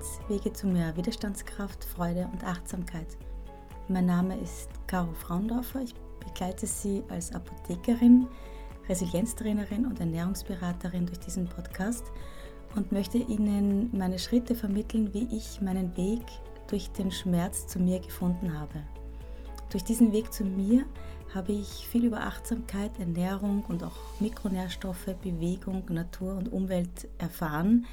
Resilienz, Wege zu mehr Widerstandskraft, Freude und Achtsamkeit. Mein Name ist Caro Fraundorfer. Ich begleite Sie als Apothekerin, Resilienztrainerin und Ernährungsberaterin durch diesen Podcast und möchte Ihnen meine Schritte vermitteln, wie ich meinen Weg durch den Schmerz zu mir gefunden habe. Durch diesen Weg zu mir habe ich viel über Achtsamkeit, Ernährung und auch Mikronährstoffe, Bewegung, Natur und Umwelt erfahren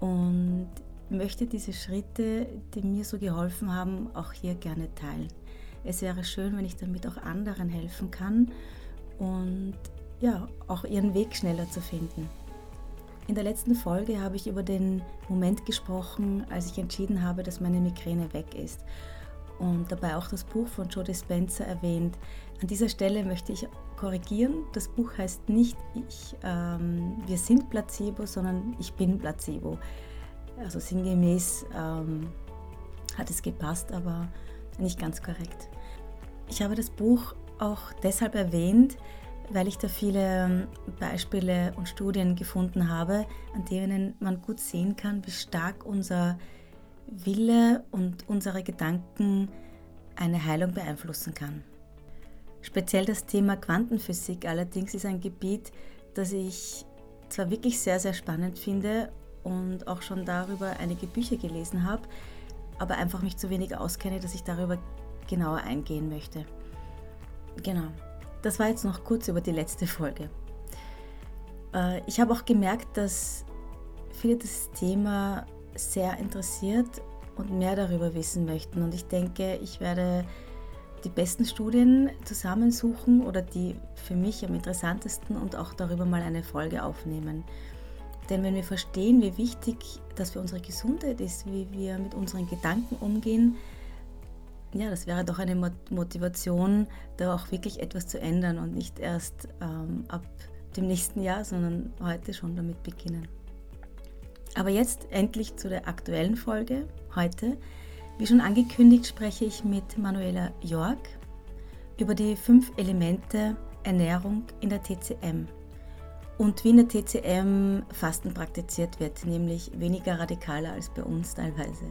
und möchte diese Schritte, die mir so geholfen haben, auch hier gerne teilen. Es wäre schön, wenn ich damit auch anderen helfen kann und ja, auch ihren Weg schneller zu finden. In der letzten Folge habe ich über den Moment gesprochen, als ich entschieden habe, dass meine Migräne weg ist und dabei auch das Buch von Joe Dispenza erwähnt. An dieser Stelle möchte ich korrigieren. Das Buch heißt nicht ich, ähm, wir sind Placebo, sondern ich bin Placebo. Also sinngemäß ähm, hat es gepasst, aber nicht ganz korrekt. Ich habe das Buch auch deshalb erwähnt, weil ich da viele ähm, Beispiele und Studien gefunden habe, an denen man gut sehen kann, wie stark unser Wille und unsere Gedanken eine Heilung beeinflussen kann. Speziell das Thema Quantenphysik allerdings ist ein Gebiet, das ich zwar wirklich sehr, sehr spannend finde und auch schon darüber einige Bücher gelesen habe, aber einfach mich zu wenig auskenne, dass ich darüber genauer eingehen möchte. Genau, das war jetzt noch kurz über die letzte Folge. Äh, ich habe auch gemerkt, dass viele das Thema sehr interessiert und mehr darüber wissen möchten. Und ich denke, ich werde die besten Studien zusammensuchen oder die für mich am interessantesten und auch darüber mal eine Folge aufnehmen. Denn wenn wir verstehen, wie wichtig das für unsere Gesundheit ist, wie wir mit unseren Gedanken umgehen, ja, das wäre doch eine Motivation, da auch wirklich etwas zu ändern und nicht erst ähm, ab dem nächsten Jahr, sondern heute schon damit beginnen. Aber jetzt endlich zu der aktuellen Folge heute. Wie schon angekündigt, spreche ich mit Manuela Jorg über die fünf Elemente Ernährung in der TCM und wie in der TCM Fasten praktiziert wird, nämlich weniger radikaler als bei uns teilweise.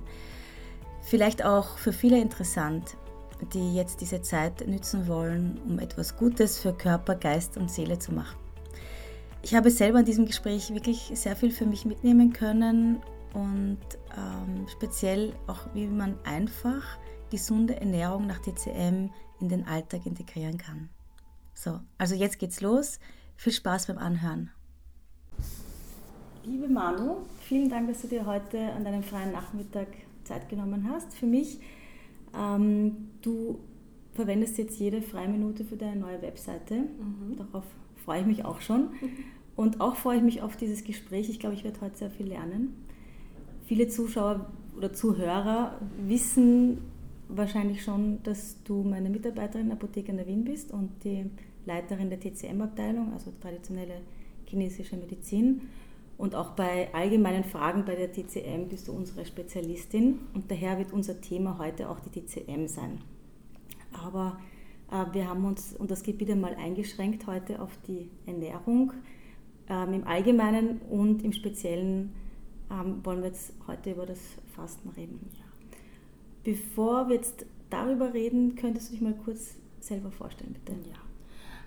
Vielleicht auch für viele interessant, die jetzt diese Zeit nützen wollen, um etwas Gutes für Körper, Geist und Seele zu machen. Ich habe selber in diesem Gespräch wirklich sehr viel für mich mitnehmen können und ähm, speziell auch, wie man einfach gesunde Ernährung nach TCM in den Alltag integrieren kann. So, also jetzt geht's los. Viel Spaß beim Anhören. Liebe Manu, vielen Dank, dass du dir heute an deinem freien Nachmittag Zeit genommen hast für mich. Ähm, du verwendest jetzt jede freie Minute für deine neue Webseite. Mhm. Darauf freue ich mich auch schon. Und auch freue ich mich auf dieses Gespräch. Ich glaube, ich werde heute sehr viel lernen. Viele Zuschauer oder Zuhörer wissen wahrscheinlich schon, dass du meine Mitarbeiterin in der Apotheke in der Wien bist und die Leiterin der TCM-Abteilung, also traditionelle chinesische Medizin. Und auch bei allgemeinen Fragen bei der TCM bist du unsere Spezialistin und daher wird unser Thema heute auch die TCM sein. Aber äh, wir haben uns und das Gebiet einmal eingeschränkt heute auf die Ernährung ähm, im Allgemeinen und im Speziellen ähm, wollen wir jetzt heute über das Fasten reden. Ja. Bevor wir jetzt darüber reden, könntest du dich mal kurz selber vorstellen, bitte? Ja.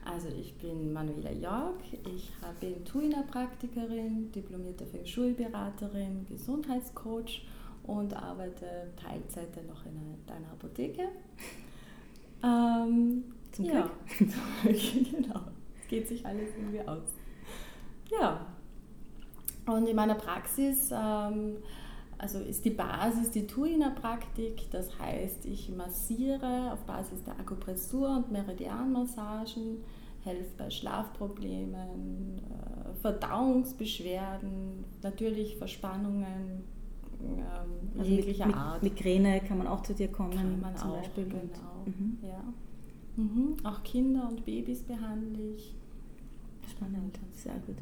Also ich bin Manuela Jörg, ich bin Tuina-Praktikerin, diplomierte Feng Shui-Beraterin, Gesundheitscoach und arbeite Teilzeit noch in einer Apotheke. Ähm, Zum ja, Glück. genau. Es geht sich alles irgendwie aus. Ja. Und in meiner Praxis ähm, also ist die Basis die Tuina-Praktik, das heißt, ich massiere auf Basis der Akupressur und Meridianmassagen, helfe bei Schlafproblemen, äh, Verdauungsbeschwerden, natürlich Verspannungen ähm, also jeglicher mit, Art. Migräne kann man auch zu dir kommen, kann man zum auch, Beispiel. Genau. Mhm. Ja. Mhm. Auch Kinder und Babys behandle ich. Spannend, sehr gut.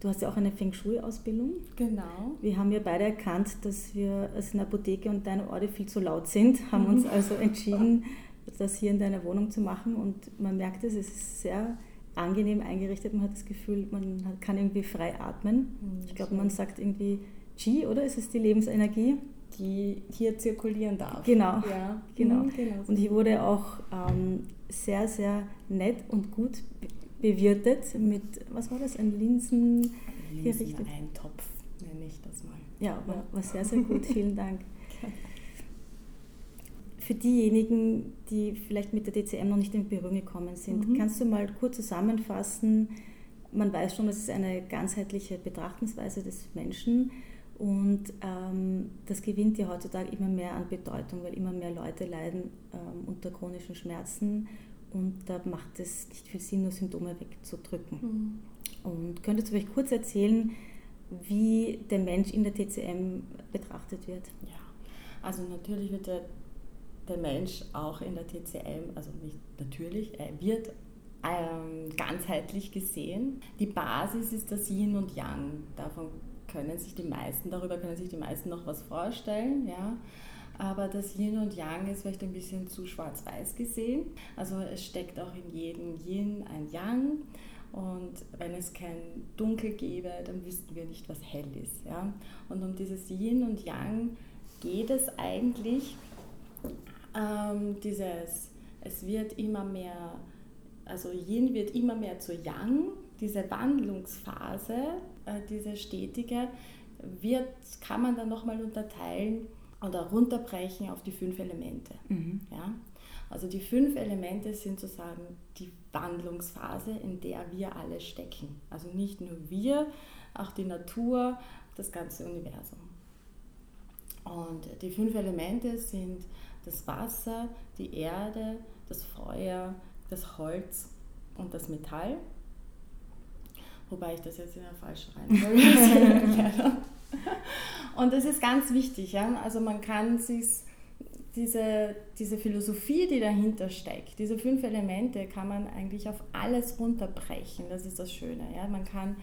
Du hast ja auch eine Feng Shui-Ausbildung. Genau. Wir haben ja beide erkannt, dass wir also in der Apotheke und deine Orte viel zu laut sind, haben uns also entschieden, das hier in deiner Wohnung zu machen und man merkt es, es ist sehr angenehm eingerichtet. Man hat das Gefühl, man kann irgendwie frei atmen. Mhm, ich glaube, man sagt irgendwie Qi, oder? Ist es die Lebensenergie? Die hier zirkulieren darf. Genau. Ja, genau. Mhm, genau. Und hier wurde auch ähm, sehr, sehr nett und gut bewirtet mit, was war das, ein Linsen... Linsen-Eintopf nenne ich das mal. Ja, war, war sehr, sehr gut. Vielen Dank. Für diejenigen, die vielleicht mit der DCM noch nicht in Berührung gekommen sind, mhm. kannst du mal kurz zusammenfassen, man weiß schon, es ist eine ganzheitliche Betrachtungsweise des Menschen und ähm, das gewinnt ja heutzutage immer mehr an Bedeutung, weil immer mehr Leute leiden ähm, unter chronischen Schmerzen und da macht es nicht viel Sinn, nur Symptome wegzudrücken. Mhm. Und könntest du vielleicht kurz erzählen, wie der Mensch in der TCM betrachtet wird? Ja, also natürlich wird der, der Mensch auch in der TCM, also nicht natürlich, er wird ähm, ganzheitlich gesehen. Die Basis ist das Yin und Yang. Davon können sich die meisten, darüber können sich die meisten noch was vorstellen. Ja? Aber das Yin und Yang ist vielleicht ein bisschen zu schwarz-weiß gesehen. Also es steckt auch in jedem Yin ein Yang. Und wenn es kein Dunkel gäbe, dann wüssten wir nicht, was hell ist. Ja? Und um dieses Yin und Yang geht es eigentlich. Ähm, dieses, es wird immer mehr also Yin wird immer mehr zu Yang. Diese Wandlungsphase, äh, diese stetige, wird, kann man dann nochmal unterteilen oder runterbrechen auf die fünf Elemente. Mhm. Ja? Also die fünf Elemente sind sozusagen die Wandlungsphase, in der wir alle stecken. Also nicht nur wir, auch die Natur, das ganze Universum. Und die fünf Elemente sind das Wasser, die Erde, das Feuer, das Holz und das Metall. Wobei ich das jetzt in der falschen Reihenfolge Und das ist ganz wichtig. Ja? Also man kann sich diese, diese Philosophie, die dahinter steckt, diese fünf Elemente, kann man eigentlich auf alles runterbrechen. Das ist das Schöne. Ja? Man kann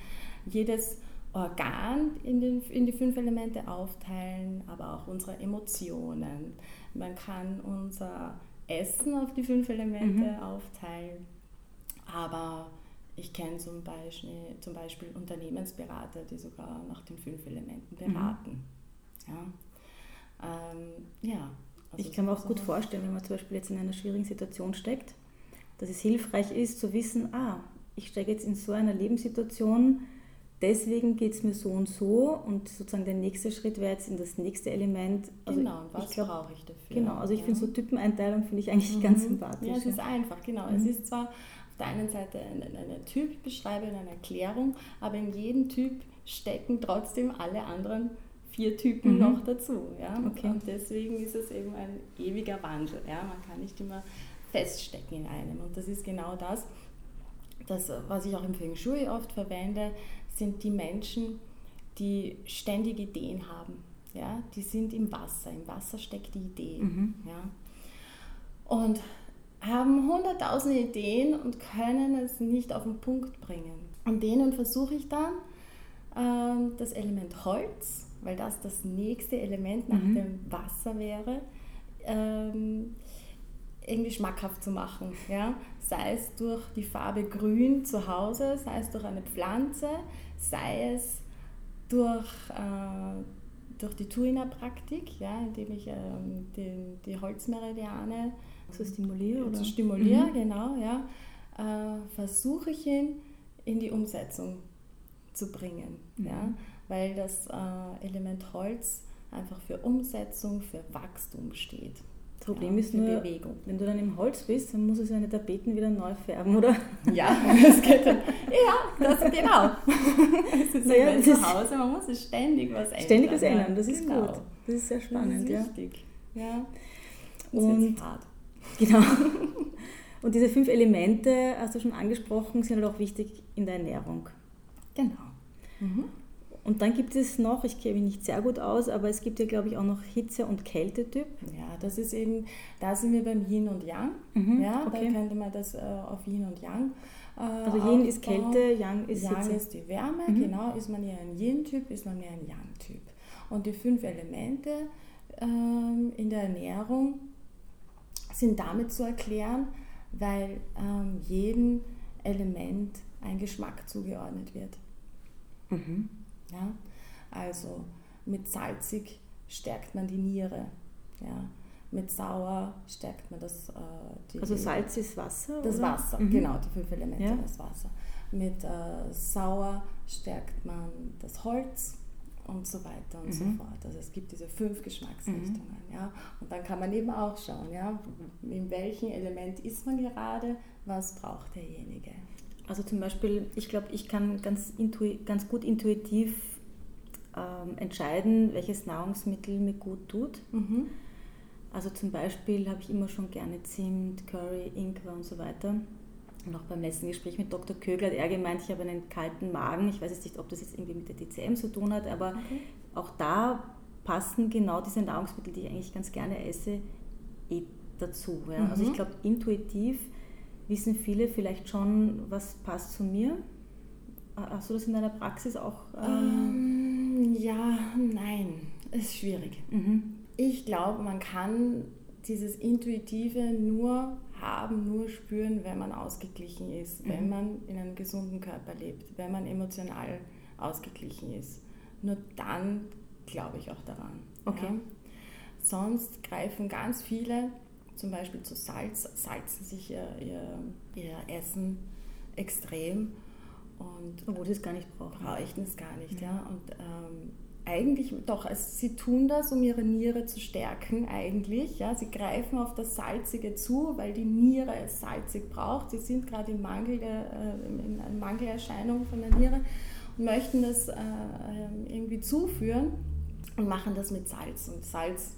jedes Organ in, den, in die fünf Elemente aufteilen, aber auch unsere Emotionen. Man kann unser Essen auf die fünf Elemente mhm. aufteilen. Aber ich kenne zum Beispiel, zum Beispiel Unternehmensberater, die sogar nach den fünf Elementen mhm. beraten. Mhm. Ja. Ähm, ja also ich kann mir auch gut vorstellen, wenn man zum Beispiel jetzt in einer schwierigen Situation steckt, dass es hilfreich ist zu wissen, ah, ich stecke jetzt in so einer Lebenssituation, deswegen geht es mir so und so und sozusagen der nächste Schritt wäre jetzt in das nächste Element. Also genau, und was brauche ich dafür? Genau, also ich ja. finde so Typeneinteilung finde ich eigentlich mhm. ganz sympathisch. Ja, es ist einfach, genau. Mhm. Es ist zwar auf der einen Seite eine, eine Typbeschreibung, eine Erklärung, aber in jedem Typ stecken trotzdem alle anderen vier Typen mhm. noch dazu. Ja? Okay. Und deswegen ist es eben ein ewiger Wandel. Ja? Man kann nicht immer feststecken in einem. Und das ist genau das, das, was ich auch im Feng Shui oft verwende, sind die Menschen, die ständig Ideen haben. Ja? Die sind im Wasser. Im Wasser steckt die Idee. Mhm. Ja? Und haben hunderttausende Ideen und können es nicht auf den Punkt bringen. Und denen versuche ich dann ähm, das Element Holz, weil das das nächste Element nach mhm. dem Wasser wäre, ähm, irgendwie schmackhaft zu machen. Ja? Sei es durch die Farbe Grün zu Hause, sei es durch eine Pflanze, sei es durch, äh, durch die Tuina-Praktik, ja, indem ich ähm, den, die Holzmeridiane so stimuliere, oder? stimuliere, mhm. genau, ja, äh, versuche ich ihn in die Umsetzung zu bringen, mhm. ja, weil das äh, Element Holz einfach für Umsetzung, für Wachstum steht. Problem ja, ist nur, Bewegung. wenn du dann im Holz bist, dann muss es seine Tapeten wieder neu färben, oder? Ja, das geht dann. Ja, das genau. Es ist naja, zu Hause, man muss es ständig was ändern. Ständig was ändern, das ist genau. gut. Das ist sehr spannend, das ist wichtig. ja. ja. Und hart. Genau. Und diese fünf Elemente, hast du schon angesprochen, sind halt auch wichtig in der Ernährung. Genau. Mhm. Und dann gibt es noch, ich kenne mich nicht sehr gut aus, aber es gibt ja, glaube ich, auch noch Hitze- und Kältetyp. Ja, das ist eben, da sind wir beim Yin und Yang. Mhm, ja, okay. da könnte man das äh, auf Yin und Yang. Äh, also Yin aufbauen. ist Kälte, Yang ist Yang Hitze. ist die Wärme, mhm. genau. Ist man eher ein Yin-Typ, ist man mehr ein Yang-Typ. Und die fünf Elemente ähm, in der Ernährung sind damit zu erklären, weil ähm, jedem Element ein Geschmack zugeordnet wird. Mhm. Ja? Also mit salzig stärkt man die Niere. Ja. Mit sauer stärkt man das. Äh, die, also Salz ist Wasser? Das oder? Wasser, mhm. genau, die fünf Elemente, ja. das Wasser. Mit äh, sauer stärkt man das Holz und so weiter und mhm. so fort. Also es gibt diese fünf Geschmacksrichtungen. Mhm. Ja? Und dann kann man eben auch schauen, ja, in welchem Element ist man gerade, was braucht derjenige. Also zum Beispiel, ich glaube, ich kann ganz, ganz gut intuitiv ähm, entscheiden, welches Nahrungsmittel mir gut tut. Mhm. Also zum Beispiel habe ich immer schon gerne Zimt, Curry, Ingwer und so weiter. Und auch beim letzten Gespräch mit Dr. Kögler hat er gemeint, ich habe einen kalten Magen. Ich weiß jetzt nicht, ob das jetzt irgendwie mit der DCM zu tun hat, aber okay. auch da passen genau diese Nahrungsmittel, die ich eigentlich ganz gerne esse, eh dazu. Ja. Mhm. Also ich glaube, intuitiv wissen viele vielleicht schon, was passt zu mir. Hast du das in deiner Praxis auch? Ähm, ähm, ja, nein, ist schwierig. Mhm. Ich glaube, man kann dieses Intuitive nur haben, nur spüren, wenn man ausgeglichen ist, mhm. wenn man in einem gesunden Körper lebt, wenn man emotional ausgeglichen ist. Nur dann glaube ich auch daran. Okay. Ja? Sonst greifen ganz viele zum Beispiel zu Salz, salzen sich ihr, ihr, ihr Essen extrem. Und Obwohl sie es gar nicht brauchen. Bräuchten es gar nicht, ja. ja. Und ähm, eigentlich doch, also sie tun das, um ihre Niere zu stärken, eigentlich. Ja. Sie greifen auf das Salzige zu, weil die Niere es salzig braucht. Sie sind gerade im Mangel äh, in einer Mangelerscheinung von der Niere und möchten das äh, ähm, irgendwie zuführen und machen das mit Salz. Und Salz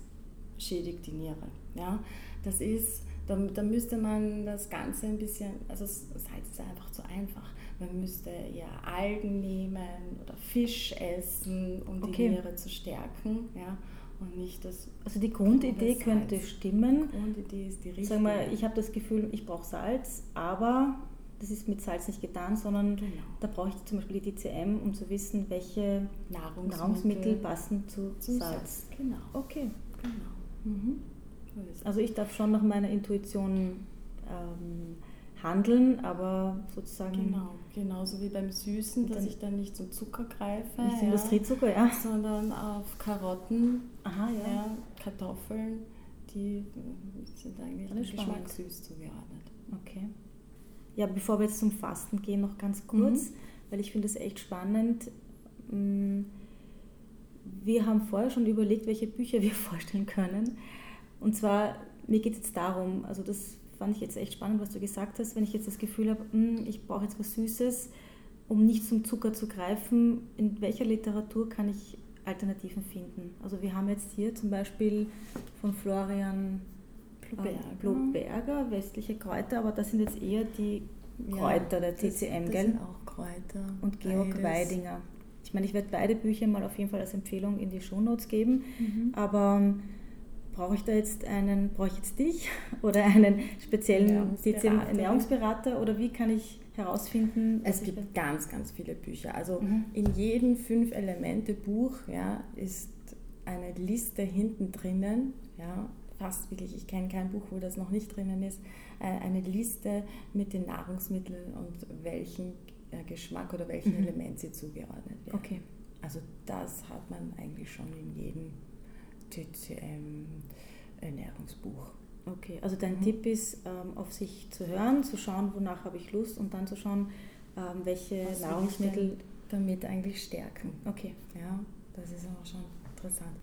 schädigt die Niere. Ja. Das ist, da, da müsste man das Ganze ein bisschen, also Salz ist einfach zu einfach. Man müsste eher Algen nehmen oder Fisch essen, um okay. die Niere zu stärken. Ja? Und nicht das. Also die Grundidee könnte stimmen. Die Grundidee ist die richtige. Sag mal, ich habe das Gefühl, ich brauche Salz, aber das ist mit Salz nicht getan, sondern genau. da brauche ich zum Beispiel die DCM, um zu wissen, welche Nahrungsmittel, Nahrungsmittel passen zu, zu Salz. Salz. Genau. Okay. Genau. Mhm. Also ich darf schon nach meiner Intuition ähm, handeln, aber sozusagen. Genau, genauso wie beim Süßen, dass ich dann nicht zum Zucker greife. Nicht ja, Industriezucker, ja. Sondern auf Karotten, Aha, ja. ja Kartoffeln, die sind eigentlich Alles geschmackssüß zugeordnet. Okay. Ja, bevor wir jetzt zum Fasten gehen, noch ganz kurz, mhm. weil ich finde es echt spannend. Mm, wir haben vorher schon überlegt, welche Bücher wir vorstellen können. Und zwar, mir geht es jetzt darum, also das fand ich jetzt echt spannend, was du gesagt hast, wenn ich jetzt das Gefühl habe, hm, ich brauche jetzt was Süßes, um nicht zum Zucker zu greifen, in welcher Literatur kann ich Alternativen finden? Also wir haben jetzt hier zum Beispiel von Florian Bloberger, äh, westliche Kräuter, aber das sind jetzt eher die Kräuter ja, der TCM, das, das Sind auch Kräuter. Und Georg beides. Weidinger. Ich meine, ich werde beide Bücher mal auf jeden Fall als Empfehlung in die Shownotes geben, mhm. aber brauche ich da jetzt einen, brauche ich jetzt dich oder einen speziellen Ernährungsberater, Ernährungsberater oder wie kann ich herausfinden? Es gibt ganz, ganz viele Bücher. Also mhm. in jedem Fünf-Elemente-Buch ja, ist eine Liste hinten drinnen, ja, fast wirklich, ich kenne kein Buch, wo das noch nicht drinnen ist, äh, eine Liste mit den Nahrungsmitteln und welchen äh, Geschmack oder welchem mhm. Element sie zugeordnet werden. Okay. Also das hat man eigentlich schon in jedem TCM-Ernährungsbuch. Okay, also dein mhm. Tipp ist, ähm, auf sich zu hören, zu schauen, wonach habe ich Lust und dann zu schauen, ähm, welche Was Nahrungsmittel damit eigentlich stärken. Okay. Ja, das ist auch schon interessant.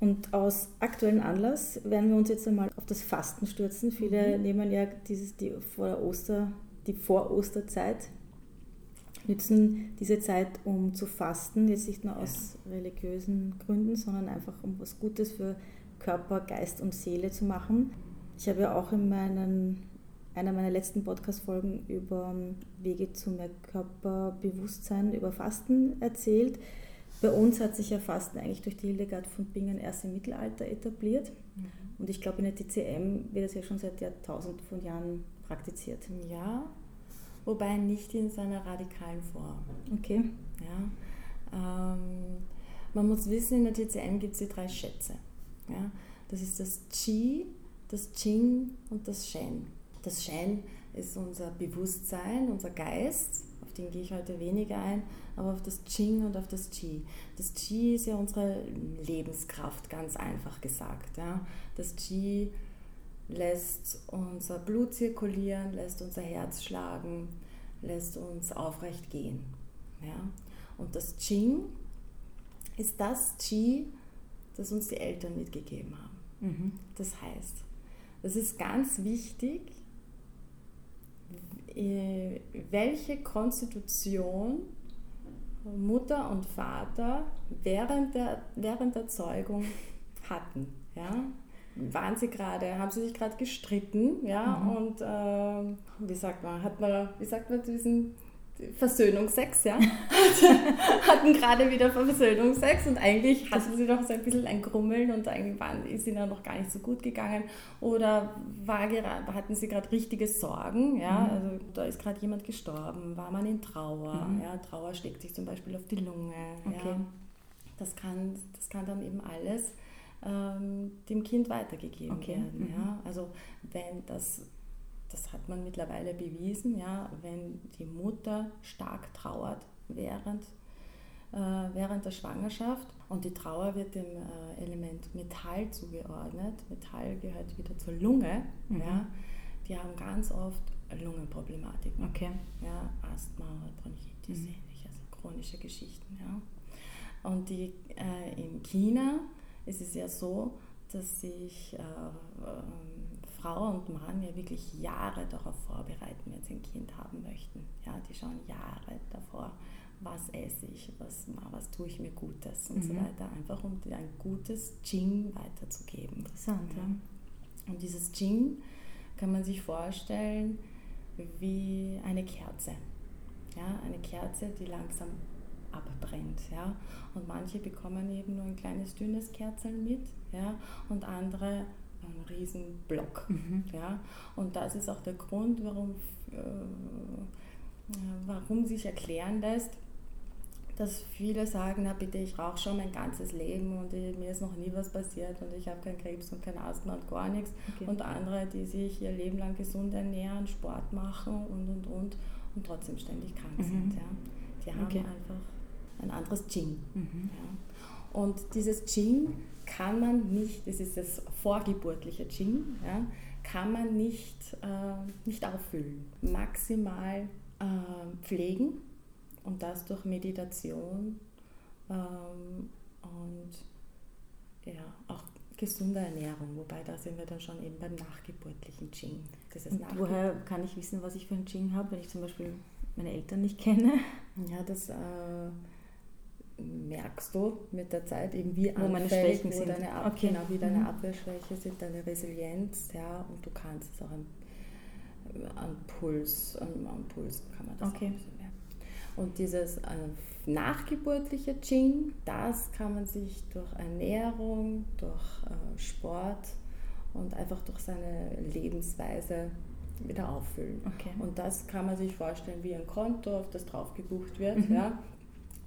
Und aus aktuellem Anlass werden wir uns jetzt einmal auf das Fasten stürzen. Viele mhm. nehmen ja dieses, die, vor Oster, die Vor-Osterzeit nützen diese Zeit, um zu fasten, jetzt nicht nur aus ja. religiösen Gründen, sondern einfach um was Gutes für Körper, Geist und Seele zu machen. Ich habe ja auch in meinen, einer meiner letzten Podcast-Folgen über Wege zu mehr Körperbewusstsein, über Fasten erzählt. Bei uns hat sich ja Fasten eigentlich durch die Hildegard von Bingen erst im Mittelalter etabliert. Mhm. Und ich glaube, in der TCM wird es ja schon seit Jahrtausend von Jahren praktiziert. Ja, wobei nicht in seiner radikalen Form. Okay. Ja, ähm, man muss wissen, in der TCM gibt es die drei Schätze. Ja, das ist das Qi, das Qing und das Shen. Das Shen ist unser Bewusstsein, unser Geist, auf den gehe ich heute weniger ein, aber auf das Qing und auf das Qi. Das Qi ist ja unsere Lebenskraft, ganz einfach gesagt. Ja. Das Qi lässt unser Blut zirkulieren, lässt unser Herz schlagen, lässt uns aufrecht gehen. Ja. Und das Qing ist das Qi, das uns die Eltern mitgegeben haben. Mhm. Das heißt, es ist ganz wichtig, äh, welche Konstitution Mutter und Vater während der, während der Zeugung hatten. Ja? Waren sie gerade, haben sie sich gerade gestritten, ja, mhm. und äh, wie sagt man, hat man, wie sagt man diesen Versöhnungsex, ja. hatten gerade wieder Versöhnungsex und eigentlich hatten sie doch so ein bisschen ein Grummeln und eigentlich waren, ist ihnen noch gar nicht so gut gegangen. Oder war gerade, hatten sie gerade richtige Sorgen, ja. Mhm. Also da ist gerade jemand gestorben, war man in Trauer, mhm. ja. Trauer schlägt sich zum Beispiel auf die Lunge, okay. ja. Das kann, das kann dann eben alles ähm, dem Kind weitergegeben okay. werden, mhm. ja. Also wenn das das hat man mittlerweile bewiesen, ja, wenn die Mutter stark trauert während, äh, während der Schwangerschaft und die Trauer wird dem äh, Element Metall zugeordnet, Metall gehört wieder zur Lunge, mhm. ja, die haben ganz oft Lungenproblematiken, okay. ja, Asthma Bronchitis, mhm. ähnlich, also chronische Geschichten. Ja. Und die, äh, in China ist es ja so, dass sich äh, ähm, Frau und Mann ja wirklich Jahre darauf vorbereiten, wenn sie ein Kind haben möchten. Ja, die schauen Jahre davor, was esse ich, was, was tue ich mir Gutes und mhm. so weiter, einfach um ein gutes Jing weiterzugeben. Interessant, ja. Und dieses Jing kann man sich vorstellen wie eine Kerze. Ja, eine Kerze, die langsam abbrennt. Ja? Und manche bekommen eben nur ein kleines dünnes Kerzel mit ja? und andere ein Riesenblock. Mhm. Ja? Und das ist auch der Grund, warum, äh, warum sich erklären lässt, dass viele sagen, na bitte, ich rauche schon mein ganzes Leben und ich, mir ist noch nie was passiert und ich habe keinen Krebs und kein Asthma und gar nichts. Okay. Und andere, die sich ihr Leben lang gesund ernähren, Sport machen und und und und trotzdem ständig krank mhm. sind. Ja. Die haben okay. einfach ein anderes Jing. Mhm. Ja. Und dieses Jing kann man nicht, das ist das vorgeburtliche Jing, ja, kann man nicht, äh, nicht auffüllen. Maximal äh, pflegen und das durch Meditation ähm, und ja, auch gesunde Ernährung, wobei da sind wir dann schon eben beim nachgeburtlichen Jing. woher kann ich wissen, was ich für ein Jing habe, wenn ich zum Beispiel meine Eltern nicht kenne? Ja, das äh, merkst du mit der Zeit eben wie wo meine Schwächen sind. Deine Ab okay. Genau, wie deine mhm. Abwehrschwäche sind, deine Resilienz, ja, und du kannst es auch am, am Puls, am, am, Puls kann man das okay. auch ein bisschen merken. Und dieses äh, nachgeburtliche Jing, das kann man sich durch Ernährung, durch äh, Sport und einfach durch seine Lebensweise wieder auffüllen. Okay. Und das kann man sich vorstellen wie ein Konto, auf das drauf gebucht wird. Mhm. Ja?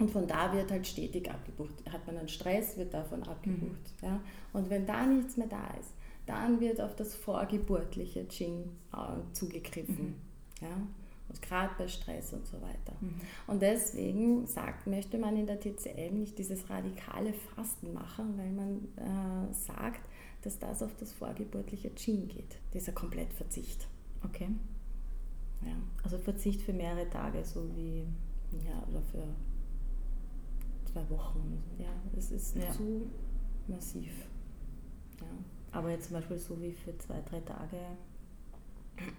Und von da wird halt stetig abgebucht. Hat man einen Stress, wird davon abgebucht. Mhm. Ja? Und wenn da nichts mehr da ist, dann wird auf das vorgeburtliche Jing äh, zugegriffen. Mhm. Ja? Und gerade bei Stress und so weiter. Mhm. Und deswegen sagt, möchte man in der TCM nicht dieses radikale Fasten machen, weil man äh, sagt, dass das auf das vorgeburtliche Jing geht. Dieser Komplettverzicht. Okay. Ja. Also Verzicht für mehrere Tage, so wie. Ja, oder für zwei Wochen. Ja, es ist ja. zu massiv. Ja. Aber jetzt zum Beispiel so wie für zwei, drei Tage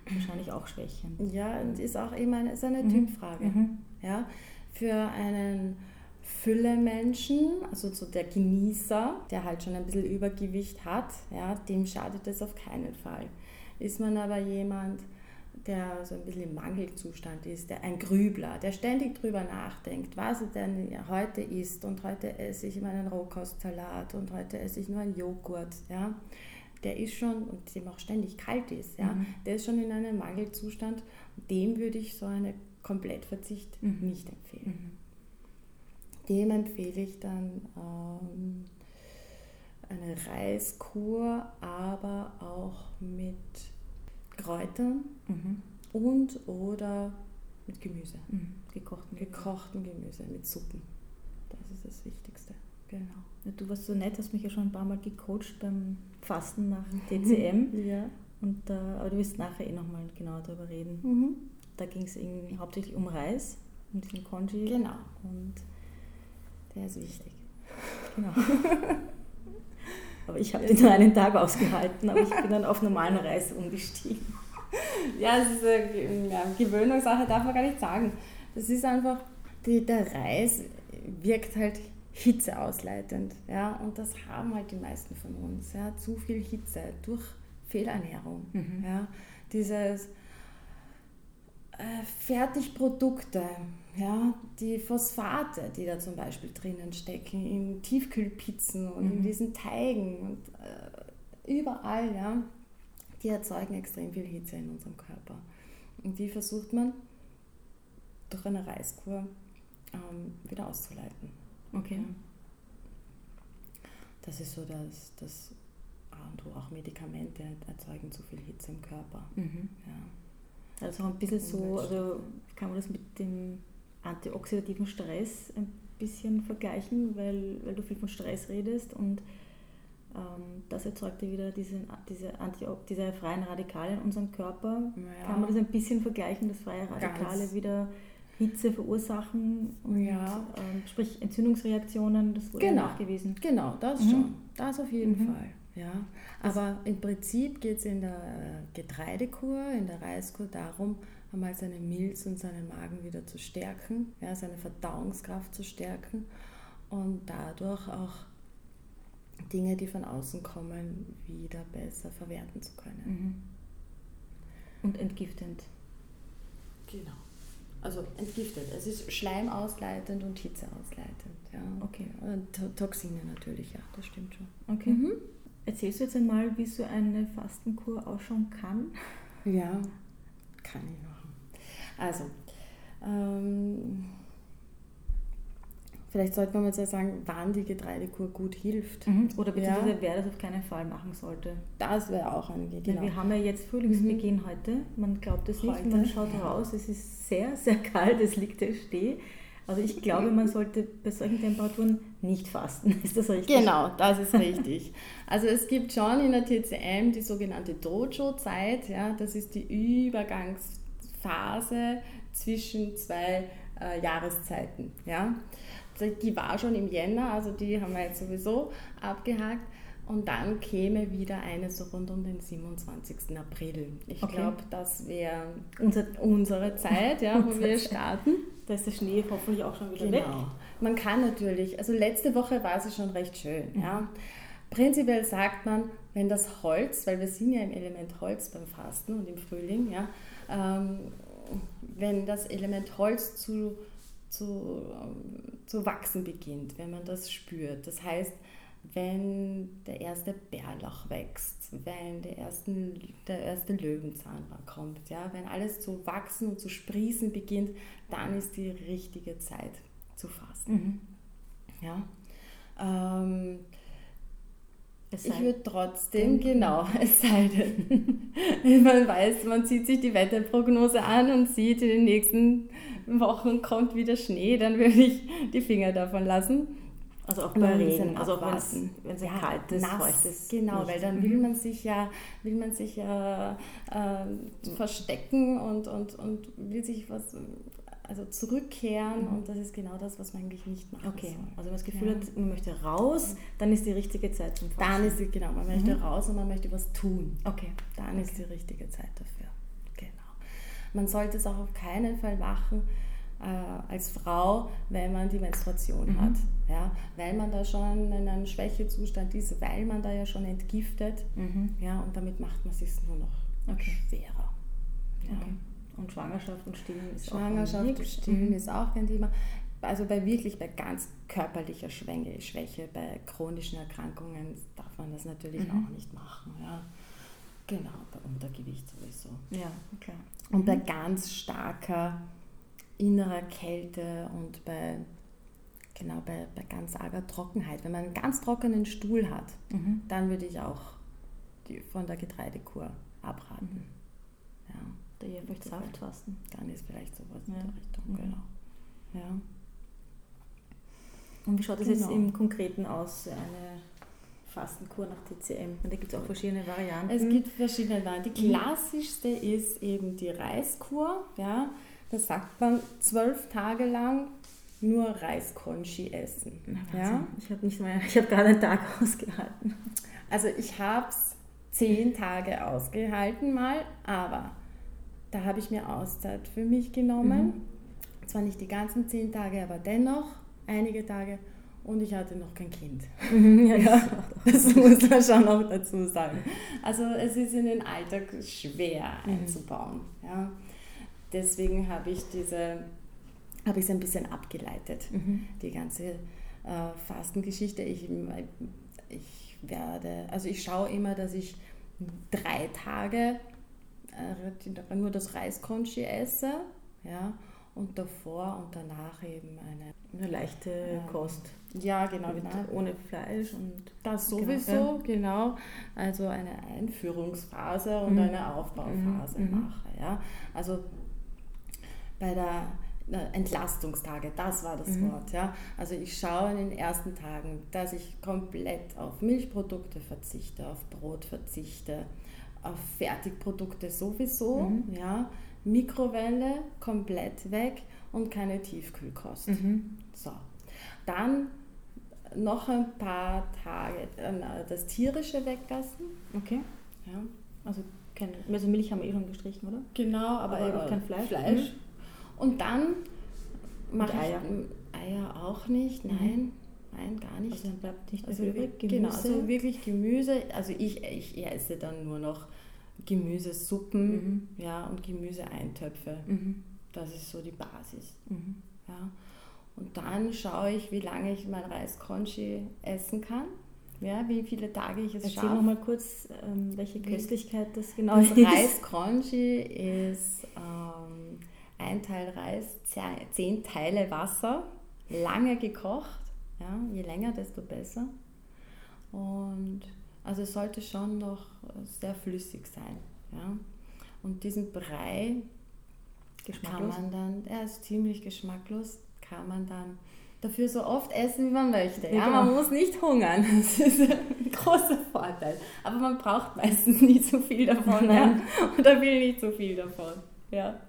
wahrscheinlich auch Schwächen. Ja, und ist auch immer eine, ist eine mhm. Typfrage. Mhm. Ja, für einen Fülle-Menschen, also so der Genießer, der halt schon ein bisschen Übergewicht hat, ja, dem schadet es auf keinen Fall. Ist man aber jemand, der so ein bisschen im Mangelzustand ist, der ein Grübler, der ständig drüber nachdenkt, was er denn heute isst und heute esse ich meinen Rohkostsalat und heute esse ich nur einen Joghurt, ja, der ist schon, und dem auch ständig kalt ist, ja, mhm. der ist schon in einem Mangelzustand, dem würde ich so einen Komplettverzicht mhm. nicht empfehlen. Mhm. Dem empfehle ich dann ähm, eine Reiskur, aber auch mit Kräutern mhm. und oder mit Gemüse. Mhm. Gekochten Gekochten Gemüse, mit Suppen. Das ist das Wichtigste. Genau. Ja, du warst so nett, hast mich ja schon ein paar Mal gecoacht beim Fasten nach TCM. ja. Und, äh, aber du wirst nachher eh nochmal genauer darüber reden. Mhm. Da ging es hauptsächlich um Reis, um diesen Konji. Genau. Und Der ist wichtig. genau. aber ich habe den nur einen Tag ausgehalten, aber ich bin dann auf normalen Reis umgestiegen. Ja, es ist eine ja, Gewöhnungssache, darf man gar nicht sagen. Das ist einfach, die, der Reis wirkt halt hitzeausleitend. Ja, und das haben halt die meisten von uns. Ja, zu viel Hitze durch Fehlernährung. Mhm. Ja, dieses äh, Fertigprodukte, ja, die Phosphate, die da zum Beispiel drinnen stecken, in Tiefkühlpizzen und in Mhm. diesen Teigen und äh, überall, ja, die erzeugen extrem viel Hitze in unserem Körper. Und die versucht man durch eine Reiskur ähm, wieder auszuleiten. Okay. Das ist so das, das A und O. Auch Medikamente erzeugen zu viel Hitze im Körper. Mhm. Ja. Also ein bisschen so, also kann man das mit dem antioxidativen Stress ein bisschen vergleichen, weil, weil du viel von Stress redest und ähm, das erzeugt ja wieder diese, diese, Anti diese freien Radikale in unserem Körper. Ja. Kann man das ein bisschen vergleichen, dass freie Radikale Ganz. wieder Hitze verursachen und Ja. ähm, sprich Entzündungsreaktionen, das wurde Genau. nachgewiesen. Genau, das Mhm. schon. Das auf jeden Mhm. Fall. Ja. Aber im Prinzip geht es in der Getreidekur, in der Reiskur darum, einmal seine Milz und seinen Magen wieder zu stärken, ja, seine Verdauungskraft zu stärken und dadurch auch Dinge, die von außen kommen, wieder besser verwerten zu können. Mhm. Und entgiftend. Genau. Also entgiftet. Es ist schleimausleitend und hitzeausleitend. Ja. Okay. Und To- Toxine natürlich, ja, das stimmt schon. Okay. Mhm. Erzählst du jetzt einmal, wie so eine Fastenkur ausschauen kann? Ja, kann ich machen. Also, ähm, vielleicht sollte man jetzt ja sagen, wann die Getreidekur gut hilft. Oder beziehungsweise Ja. wer das auf keinen Fall machen sollte. Das wäre auch eine Idee. Genau. wir haben ja jetzt Frühlingsbeginn heute. Man glaubt es nicht, Heute, man schaut raus, es ist sehr, sehr kalt, es liegt der Steh. Also ich glaube, man sollte bei solchen Temperaturen nicht fasten. Ist das richtig? Genau, das ist richtig. Also es gibt schon in der TCM die sogenannte Dojo-Zeit. Ja, das ist die Übergangsphase zwischen zwei äh, Jahreszeiten. Ja. Die war schon im Jänner, also die haben wir jetzt sowieso abgehakt. Und dann käme wieder eine so rund um den 27. April. Ich Okay. glaube, das wäre Unser, unsere Zeit, ja, wo wir starten. da ist der Schnee hoffentlich auch schon wieder weg. Genau. Man kann natürlich, also letzte Woche war es schon recht schön. Ja. Prinzipiell sagt man, wenn das Holz, weil wir sind ja im Element Holz beim Fasten und im Frühling, ja, ähm, wenn das Element Holz zu, zu, ähm, zu wachsen beginnt, wenn man das spürt. Das heißt, wenn der erste Bärlauch wächst, wenn der, ersten, der erste Löwenzahn kommt, ja, wenn alles zu wachsen und zu sprießen beginnt, dann ist die richtige Zeit zu fasten. Mhm. Ja. Ähm, ich würde trotzdem, genau, es sei denn, man weiß, man zieht sich die Wetterprognose an und sieht, in den nächsten Wochen kommt wieder Schnee, dann würde ich die Finger davon lassen. also auch bei Regen, also auch wenn es Ja, kaltes, nass, feuchtes Genau, nicht. weil dann Mhm. will man sich ja, will man sich ja äh, verstecken und, und, und will sich was, also zurückkehren Mhm. und das ist genau das, was man eigentlich nicht machen Okay, soll. also wenn man das Gefühl Ja. hat, man möchte raus, dann ist die richtige Zeit zum Fasten. Dann ist die, genau, man möchte Mhm. raus und man möchte was tun. Okay. Dann ist die richtige Zeit dafür. Genau. Man sollte es auch auf keinen Fall machen äh, als Frau, wenn man die Menstruation Mhm. hat. Ja? Weil man da schon in einem Schwächezustand ist, weil man da ja schon entgiftet. Mhm. Ja, und damit macht man es sich nur noch Okay. schwerer. Ja. okay. Und Schwangerschaft und Stillen ist Schwangerschaft auch und. Stillen Mhm. ist auch kein Thema. Also bei wirklich bei ganz körperlicher Schwänge, Schwäche, bei chronischen Erkrankungen darf man das natürlich Mhm. auch nicht machen. Ja. Genau, bei Untergewicht sowieso. Ja, klar. Und bei ganz starker innerer Kälte und bei, genau, bei, bei ganz arger Trockenheit, wenn man einen ganz trockenen Stuhl hat, Mhm. dann würde ich auch die, von der Getreidekur abraten. Da eher vielleicht Saftfasten. Dann ist vielleicht sowas ja. in der Richtung, mhm. genau. Ja. Und wie schaut das genau. jetzt im Konkreten aus, eine Fastenkur nach TCM? Da gibt es auch verschiedene Varianten. Es gibt verschiedene Varianten. Die mhm. klassischste ist eben die Reiskur. Ja. Da sagt man zwölf Tage lang nur Reiskonchi essen. Na, ja? Ich habe nicht mehr, ich habe gerade einen Tag ausgehalten. Also ich habe es zehn Tage ausgehalten mal, aber da habe ich mir Auszeit für mich genommen. Mhm. Zwar nicht die ganzen zehn Tage, aber dennoch einige Tage. Und ich hatte noch kein Kind. Mhm, ja, ja, das muss man schon noch dazu sagen. Also es ist in den Alltag schwer mhm. einzubauen. Ja. Deswegen habe ich diese, habe ich es ein bisschen abgeleitet, mhm. die ganze äh, Fastengeschichte. Ich, ich werde, also ich schaue immer, dass ich drei Tage nur das Reiskonchi esse, ja, und davor und danach eben eine, eine leichte ähm, Kost. Ja, genau, genau. Ohne Fleisch und das genau, sowieso, genau. genau. Also eine Einführungsphase und mhm. eine Aufbauphase mhm. mache. Ja. Also bei der Entlastungstage, das war das mhm. Wort. Ja. Also ich schaue in den ersten Tagen, dass ich komplett auf Milchprodukte verzichte, auf Brot verzichte, auf Fertigprodukte sowieso, mhm. ja, Mikrowelle komplett weg und keine Tiefkühlkost. Mhm. So. Dann noch ein paar Tage äh, das tierische weglassen. Okay. Ja. Also, kein, also Milch haben wir eh schon gestrichen, oder? Genau, aber, aber eben kein Fleisch. Fleisch. Mhm. Und dann mache ich Eier. Eier auch nicht, mhm. nein. Nein, gar nicht. Also dann bleibt nicht mehr also übrig. Gemüse. Genau, also wirklich Gemüse. Also ich, ich esse dann nur noch Gemüsesuppen mhm. ja, und Gemüseeintöpfe. Mhm. Das ist so die Basis. Mhm. Ja. Und dann schaue ich, wie lange ich mein Reisconchi essen kann. Ja, wie viele Tage ich es Erzähl schaffe. Erzähl nochmal kurz, ähm, welche Köstlichkeit das genau das ist. Reisconchi ist ähm, ein Teil Reis, zehn Teile Wasser, lange gekocht. Ja, je länger, desto besser. Und also es sollte schon noch sehr flüssig sein. Ja? Und diesen Brei kann man dann, er ist ziemlich geschmacklos, kann man dann dafür so oft essen, wie man möchte. Ja, man muss nicht hungern. Das ist ein großer Vorteil. Aber man braucht meistens nicht so viel davon. Ja? Oder will nicht so viel davon. Ja.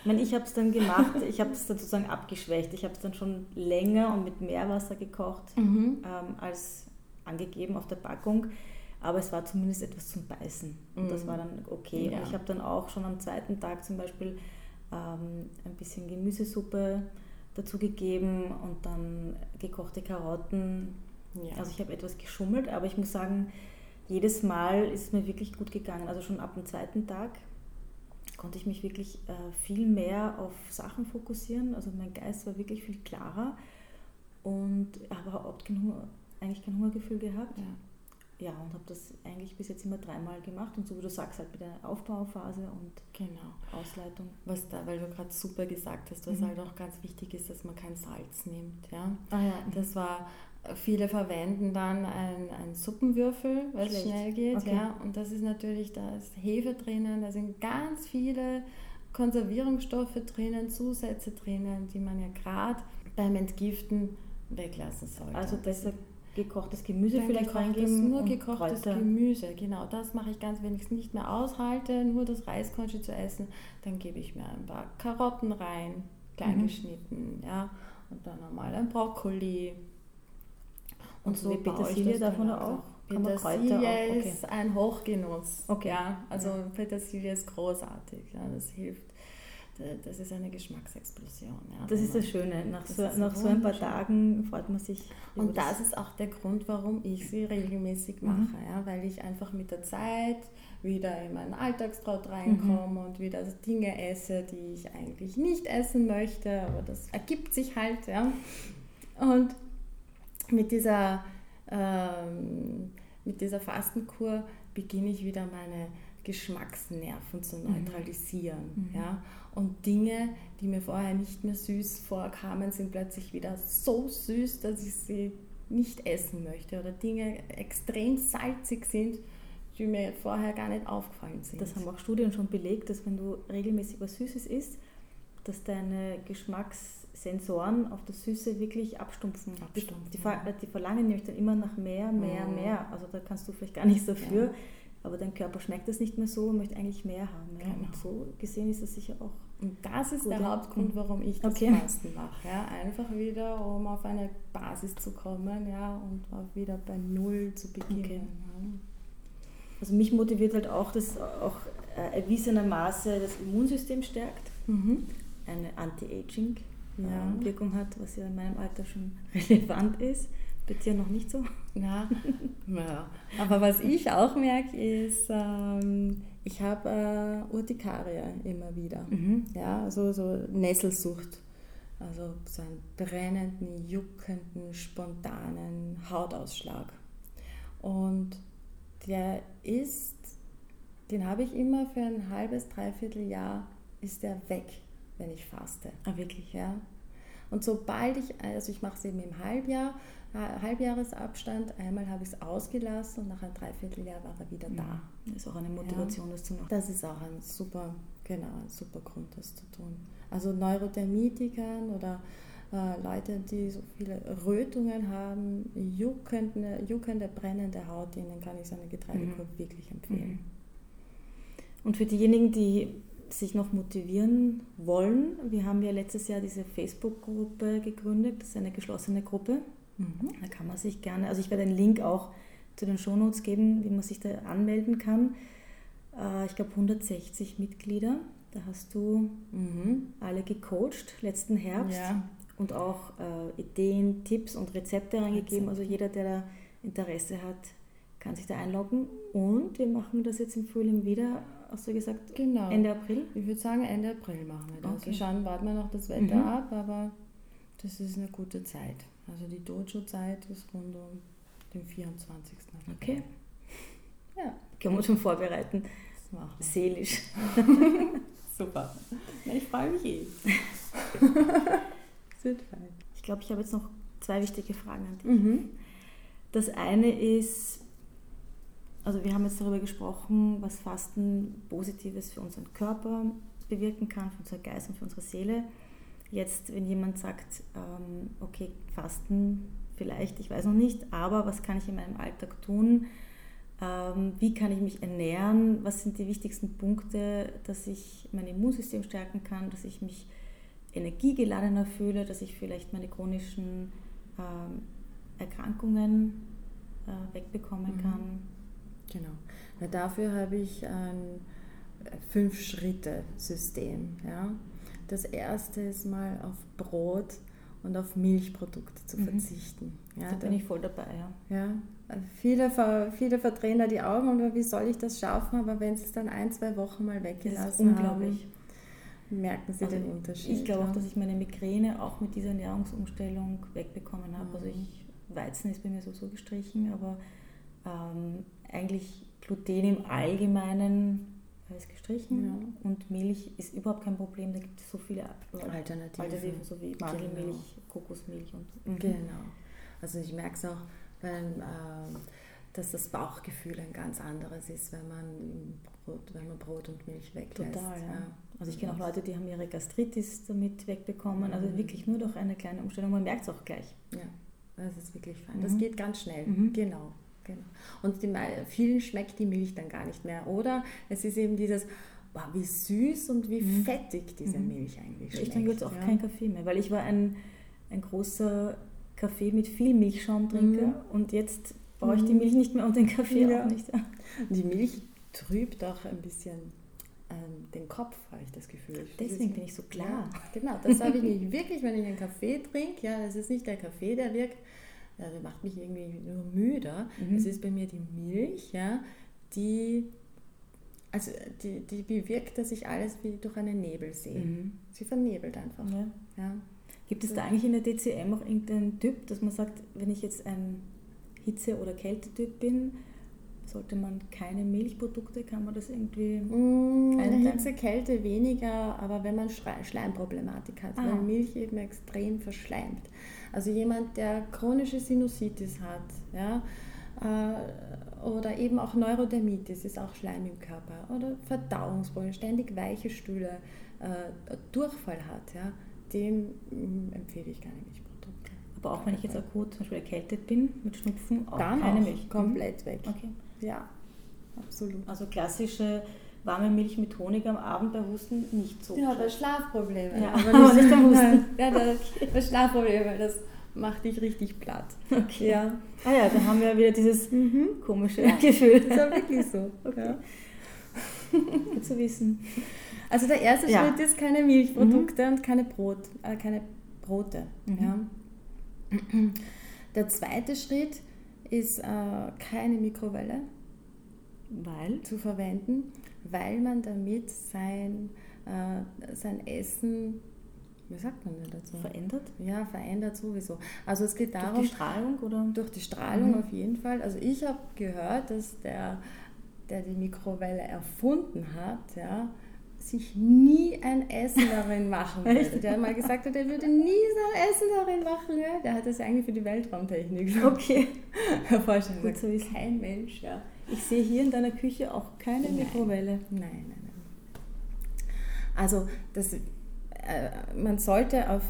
Ich, meine, ich habe es dann gemacht, ich habe es sozusagen abgeschwächt. Ich habe es dann schon länger und mit mehr Wasser gekocht mhm. ähm, als angegeben auf der Packung. Aber es war zumindest etwas zum Beißen. Und mhm. das war dann okay. Ja. Und ich habe dann auch schon am zweiten Tag zum Beispiel ähm, ein bisschen Gemüsesuppe dazu gegeben und dann gekochte Karotten. Ja. Also ich habe etwas geschummelt, aber ich muss sagen, jedes Mal ist es mir wirklich gut gegangen. Also schon ab dem zweiten Tag konnte ich mich wirklich äh, viel mehr auf Sachen fokussieren. Also mein Geist war wirklich viel klarer und habe überhaupt kein Hunger, eigentlich kein Hungergefühl gehabt. Ja ja, und habe das eigentlich bis jetzt immer dreimal gemacht und so wie du sagst, halt mit der Aufbauphase und genau. Ausleitung. Was da, weil du gerade super gesagt hast, was mhm. halt auch ganz wichtig ist, dass man kein Salz nimmt. Ja? Ah, ja. Das war, viele verwenden dann einen Suppenwürfel, weil es schnell geht. Okay. Ja? Und das ist natürlich, da ist Hefe drinnen, da sind ganz viele Konservierungsstoffe drinnen, Zusätze drinnen, die man ja gerade beim Entgiften weglassen sollte. Also deshalb gekochtes Gemüse Dann vielleicht reingeben. Nur gekochtes Kräuter. Gemüse, genau. Das mache ich ganz, wenn ich es nicht mehr aushalte, nur das Reiskonchi zu essen, dann gebe ich mir ein paar Karotten rein, klein mhm. geschnitten, ja. Und dann nochmal ein Brokkoli. Und, und so Petersilie davon auch? Petersilie auch? Okay. ist ein Hochgenuss. Okay. Ja, also. Petersilie ist großartig. Ja, das hilft das ist eine Geschmacksexplosion. Ja, das ist das Schöne. Nach, das so, nach so ein paar Tagen freut man sich. Und das, das ist auch der Grund, warum ich sie regelmäßig mhm. mache. Mhm. Ja, weil ich einfach mit der Zeit wieder in meinen Alltagstraut reinkomme mhm. und wieder Dinge esse, die ich eigentlich nicht essen möchte, aber das ergibt sich halt. Ja. Und mit dieser, ähm, mit dieser Fastenkur beginne ich wieder meine Geschmacksnerven zu mhm. neutralisieren. Mhm. Ja? Und Dinge, die mir vorher nicht mehr süß vorkamen, sind plötzlich wieder so süß, dass ich sie nicht essen möchte. Oder Dinge extrem salzig sind, die mir vorher gar nicht aufgefallen sind. Das haben auch Studien schon belegt, dass wenn du regelmäßig was Süßes isst, dass deine Geschmackssensoren auf das Süße wirklich abstumpfen. abstumpfen die, die, die, verlangen nämlich dann immer nach mehr, mehr, mhm. mehr. Also da kannst du vielleicht gar nichts dafür, ja. aber dein Körper schmeckt das nicht mehr so und möchte eigentlich mehr haben. Ja? Genau. Und so gesehen ist das sicher auch. Und das ist der Hauptgrund, warum ich das okay. Fasten mache. Ja? Einfach wieder, um auf eine Basis zu kommen ja? und auch wieder bei Null zu beginnen. Okay. Ja? Also mich motiviert halt auch, dass auch äh, erwiesenermaßen das Immunsystem stärkt. Mhm eine Anti-Aging-Wirkung ja. hat, was ja in meinem Alter schon relevant ist. Bei dir noch nicht so? Ja, ja. aber was ich auch merke, ist, ähm, ich habe äh, Urtikaria immer wieder. Mhm. Ja, also so Nesselsucht. Also so einen brennenden, juckenden, spontanen Hautausschlag. Und der ist, den habe ich immer für ein halbes, dreiviertel Jahr, ist der weg wenn ich faste. Ah, wirklich? Ja. Und sobald ich, also ich mache es eben im Halbjahr, Halbjahresabstand, einmal habe ich es ausgelassen und nach einem Dreivierteljahr war er wieder da. Das ist auch eine Motivation, ja. das zu machen. Das ist auch ein super, genau, ein super Grund, das zu tun. Also Neurodermitikern oder äh, Leute, die so viele Rötungen haben, juckende, juckende, brennende Haut, denen kann ich so eine Getreidekur mhm. wirklich empfehlen. Mhm. Und für diejenigen, die sich noch motivieren wollen, wir haben ja letztes Jahr diese Facebook-Gruppe gegründet, das ist eine geschlossene Gruppe. Mhm. Da kann man sich gerne, also ich werde einen Link auch zu den Shownotes geben, wie man sich da anmelden kann. Äh, ich glaube 160 Mitglieder. Da hast du mhm. alle gecoacht letzten Herbst ja. und auch äh, Ideen, Tipps und Rezepte reingegeben. Also jeder, der da Interesse hat, kann sich da einloggen. Und wir machen das jetzt im Frühling wieder hast du gesagt? Genau. Ende April? Ich würde sagen, Ende April machen wir das. Okay. schauen, warten wir noch das Wetter mhm. ab, aber das ist eine gute Zeit. Also die Dojo-Zeit ist rund um den 24. April. Okay. Ja. Können wir schon vorbereiten. Das machen wir. Seelisch. Super. ich freue mich eh. ich glaube, ich habe jetzt noch zwei wichtige Fragen an dich. Mhm. Das eine ist, also wir haben jetzt darüber gesprochen, was Fasten Positives für unseren Körper bewirken kann, für unseren Geist und für unsere Seele. Jetzt, wenn jemand sagt, ähm, okay, Fasten vielleicht, ich weiß noch nicht, aber was kann ich in meinem Alltag tun? Ähm, wie kann ich mich ernähren? Was sind die wichtigsten Punkte, dass ich mein Immunsystem stärken kann, dass ich mich energiegeladener fühle, dass ich vielleicht meine chronischen ähm, Erkrankungen äh, wegbekommen mhm. kann? Genau. Weil dafür habe ich ein Fünf-Schritte-System. Ja? Das erste ist mal auf Brot und auf Milchprodukte zu mhm. verzichten. Ja, da bin ich voll dabei. Ja. ja. Viele, viele verdrehen da die Augen und wie soll ich das schaffen, aber wenn sie es dann ein, zwei Wochen mal weggelassen unglaublich. haben, merken sie also den Unterschied. Ich glaube auch, dass ich meine Migräne auch mit dieser Ernährungsumstellung wegbekommen habe. Also mhm. Also ich, Weizen ist bei mir so, so gestrichen, aber ähm, eigentlich Gluten im Allgemeinen ist gestrichen ja. und Milch ist überhaupt kein Problem. Da gibt es so viele Alternativen, Alternativen so wie Mandelmilch, genau. Kokosmilch und mhm. genau. Also ich merke es auch, wenn, äh, dass das Bauchgefühl ein ganz anderes ist, wenn man Brot, wenn man Brot und Milch weglässt. Total, ja. ja. Also ich kenne auch Leute, die haben ihre Gastritis damit wegbekommen. Also mhm. Also wirklich nur durch eine kleine Umstellung. Man merkt es auch gleich. Ja, das ist wirklich fein. Mhm. Das geht ganz schnell. Mhm. Genau. Genau. Und die, vielen schmeckt die Milch dann gar nicht mehr. Oder es ist eben dieses, wow, wie süß und wie mhm. fettig diese mhm. Milch eigentlich schmeckt. Ich trinke jetzt auch ja. keinen Kaffee mehr, weil ich war ein, ein großer Kaffee mit viel Milchschaumtrinker mhm. und jetzt brauche ich die mhm. Milch nicht mehr und den Kaffee ja. auch nicht. Die Milch trübt auch ein bisschen ähm, den Kopf, habe ich das Gefühl. Deswegen bin ich so klar. Ja, genau, das habe ich wirklich, wenn ich einen Kaffee trinke. Ja, das ist nicht der Kaffee, der wirkt, der macht mich irgendwie nur müder. Mhm. Es ist bei mir die Milch, ja, die, also die, die bewirkt, dass ich alles wie durch einen Nebel sehe. Mhm. Sie vernebelt einfach. Ja. ja. Gibt es da eigentlich in der DCM auch irgendeinen Typ, dass man sagt, wenn ich jetzt ein Hitze- oder Kältetyp bin, sollte man keine Milchprodukte, kann man das irgendwie mmh, Hitze, Kälte weniger, aber wenn man Schleimproblematik hat, ah. weil Milch eben extrem verschleimt. Also jemand, der chronische Sinusitis hat, ja, äh, oder eben auch Neurodermitis ist auch Schleim im Körper oder Verdauungsprobleme, ständig weiche Stühle, äh, Durchfall hat, ja, dem mm, empfehle ich keine Milchprodukte. Aber auch wenn ich jetzt akut zum Beispiel erkältet bin mit Schnupfen, auch Dann keine auch Milch. Komplett mhm. weg. Okay. Ja, absolut. Also klassische warme Milch mit Honig am Abend bei Husten nicht so. Ja, bei Schlafproblemen. Ja, aber nicht, nicht beim Husten. Ja, bei Schlafproblemen, das macht dich richtig platt. Okay. Ja. Ah ja, da haben wir wieder dieses mhm. komische ja. Gefühl. Das ist wirklich so. Okay. Ja. Gut zu wissen. Also der erste ja. Schritt ist keine Milchprodukte mhm. und keine, Brot, äh, keine Brote. Mhm. Ja. Der zweite Schritt ist äh, keine Mikrowelle weil? zu verwenden, weil man damit sein, äh, sein Essen wie sagt man denn dazu? Verändert? Ja, verändert sowieso. Also es geht darum. Durch die Strahlung oder? Durch die Strahlung mhm. auf jeden Fall. Also ich habe gehört, dass der, der die Mikrowelle erfunden hat, ja, sich nie ein Essen darin machen würde. Der hat mal gesagt, er würde nie sein Essen darin machen. Ja? Der hat das eigentlich für die Weltraumtechnik. Okay. Vorstellen. Gut zu wissen. Kein Mensch, ja. Ich sehe hier in deiner Küche auch keine nein. Mikrowelle. Nein, nein, nein. Also das, äh, man sollte auf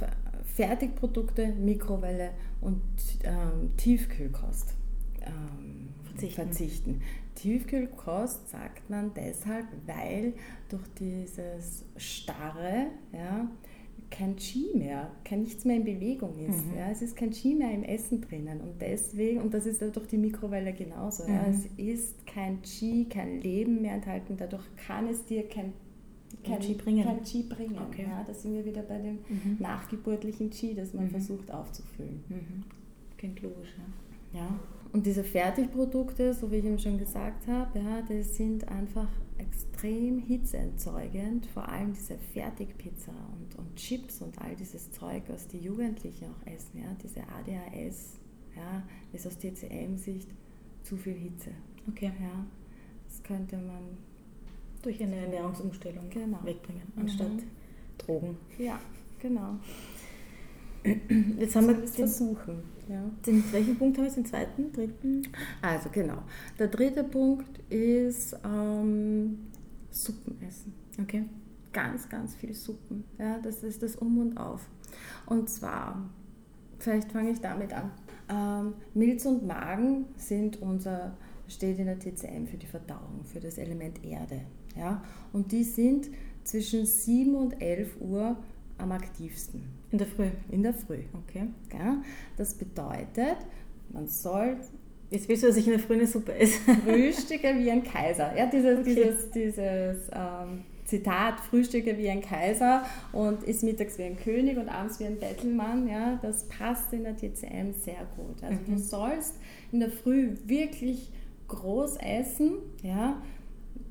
Fertigprodukte, Mikrowelle und ähm, Tiefkühlkost ähm, verzichten. verzichten. Tiefkühlkost sagt man deshalb, weil durch dieses Starre ja, kein Qi mehr, kein nichts mehr in Bewegung ist. Mhm. Ja, es ist kein Qi mehr im Essen drinnen und deswegen, und das ist durch die Mikrowelle genauso, mhm. ja, es ist kein Qi, kein Leben mehr enthalten, dadurch kann es dir kein kein Qi bringen. Kein Qi bringen. Okay. Ja, da sind wir wieder bei dem mhm. nachgeburtlichen Qi, das man mhm. versucht aufzufüllen. Mhm. Klingt logisch, ja. ja. Und diese Fertigprodukte, so wie ich eben schon gesagt habe, ja, die sind einfach extrem hitzeentzeugend. Vor allem diese Fertigpizza und, und Chips und all dieses Zeug, was die Jugendlichen auch essen. Ja, diese ADHS ja, ist aus TCM-Sicht zu viel Hitze. Okay. Ja, das könnte man durch eine Ernährungsumstellung genau. wegbringen, anstatt mhm. Drogen. Ja, genau. Jetzt haben wir den, versuchen. Ja. Den, welchen Punkt haben wir? Den zweiten, dritten? Also genau. Der dritte Punkt ist ähm, Suppen essen. Okay. Ganz, ganz viel Suppen. Ja, das ist das Um und Auf. Und zwar, vielleicht fange ich damit an. Ähm, Milz und Magen sind unser, steht in der TCM für die Verdauung, für das Element Erde. Ja? Und die sind zwischen 7 und 11 Uhr am aktivsten. In der Früh? In der Früh. Okay. Ja? Das bedeutet, man soll Jetzt willst du, dass ich in der Früh eine Suppe esse. Frühstücke wie ein Kaiser. Ja, dieses, okay. dieses, dieses ähm, Zitat, Frühstücke wie ein Kaiser und ist mittags wie ein König und abends wie ein Bettelmann, ja, das passt in der TCM sehr gut. Also mhm. du sollst in der Früh wirklich groß essen, ja,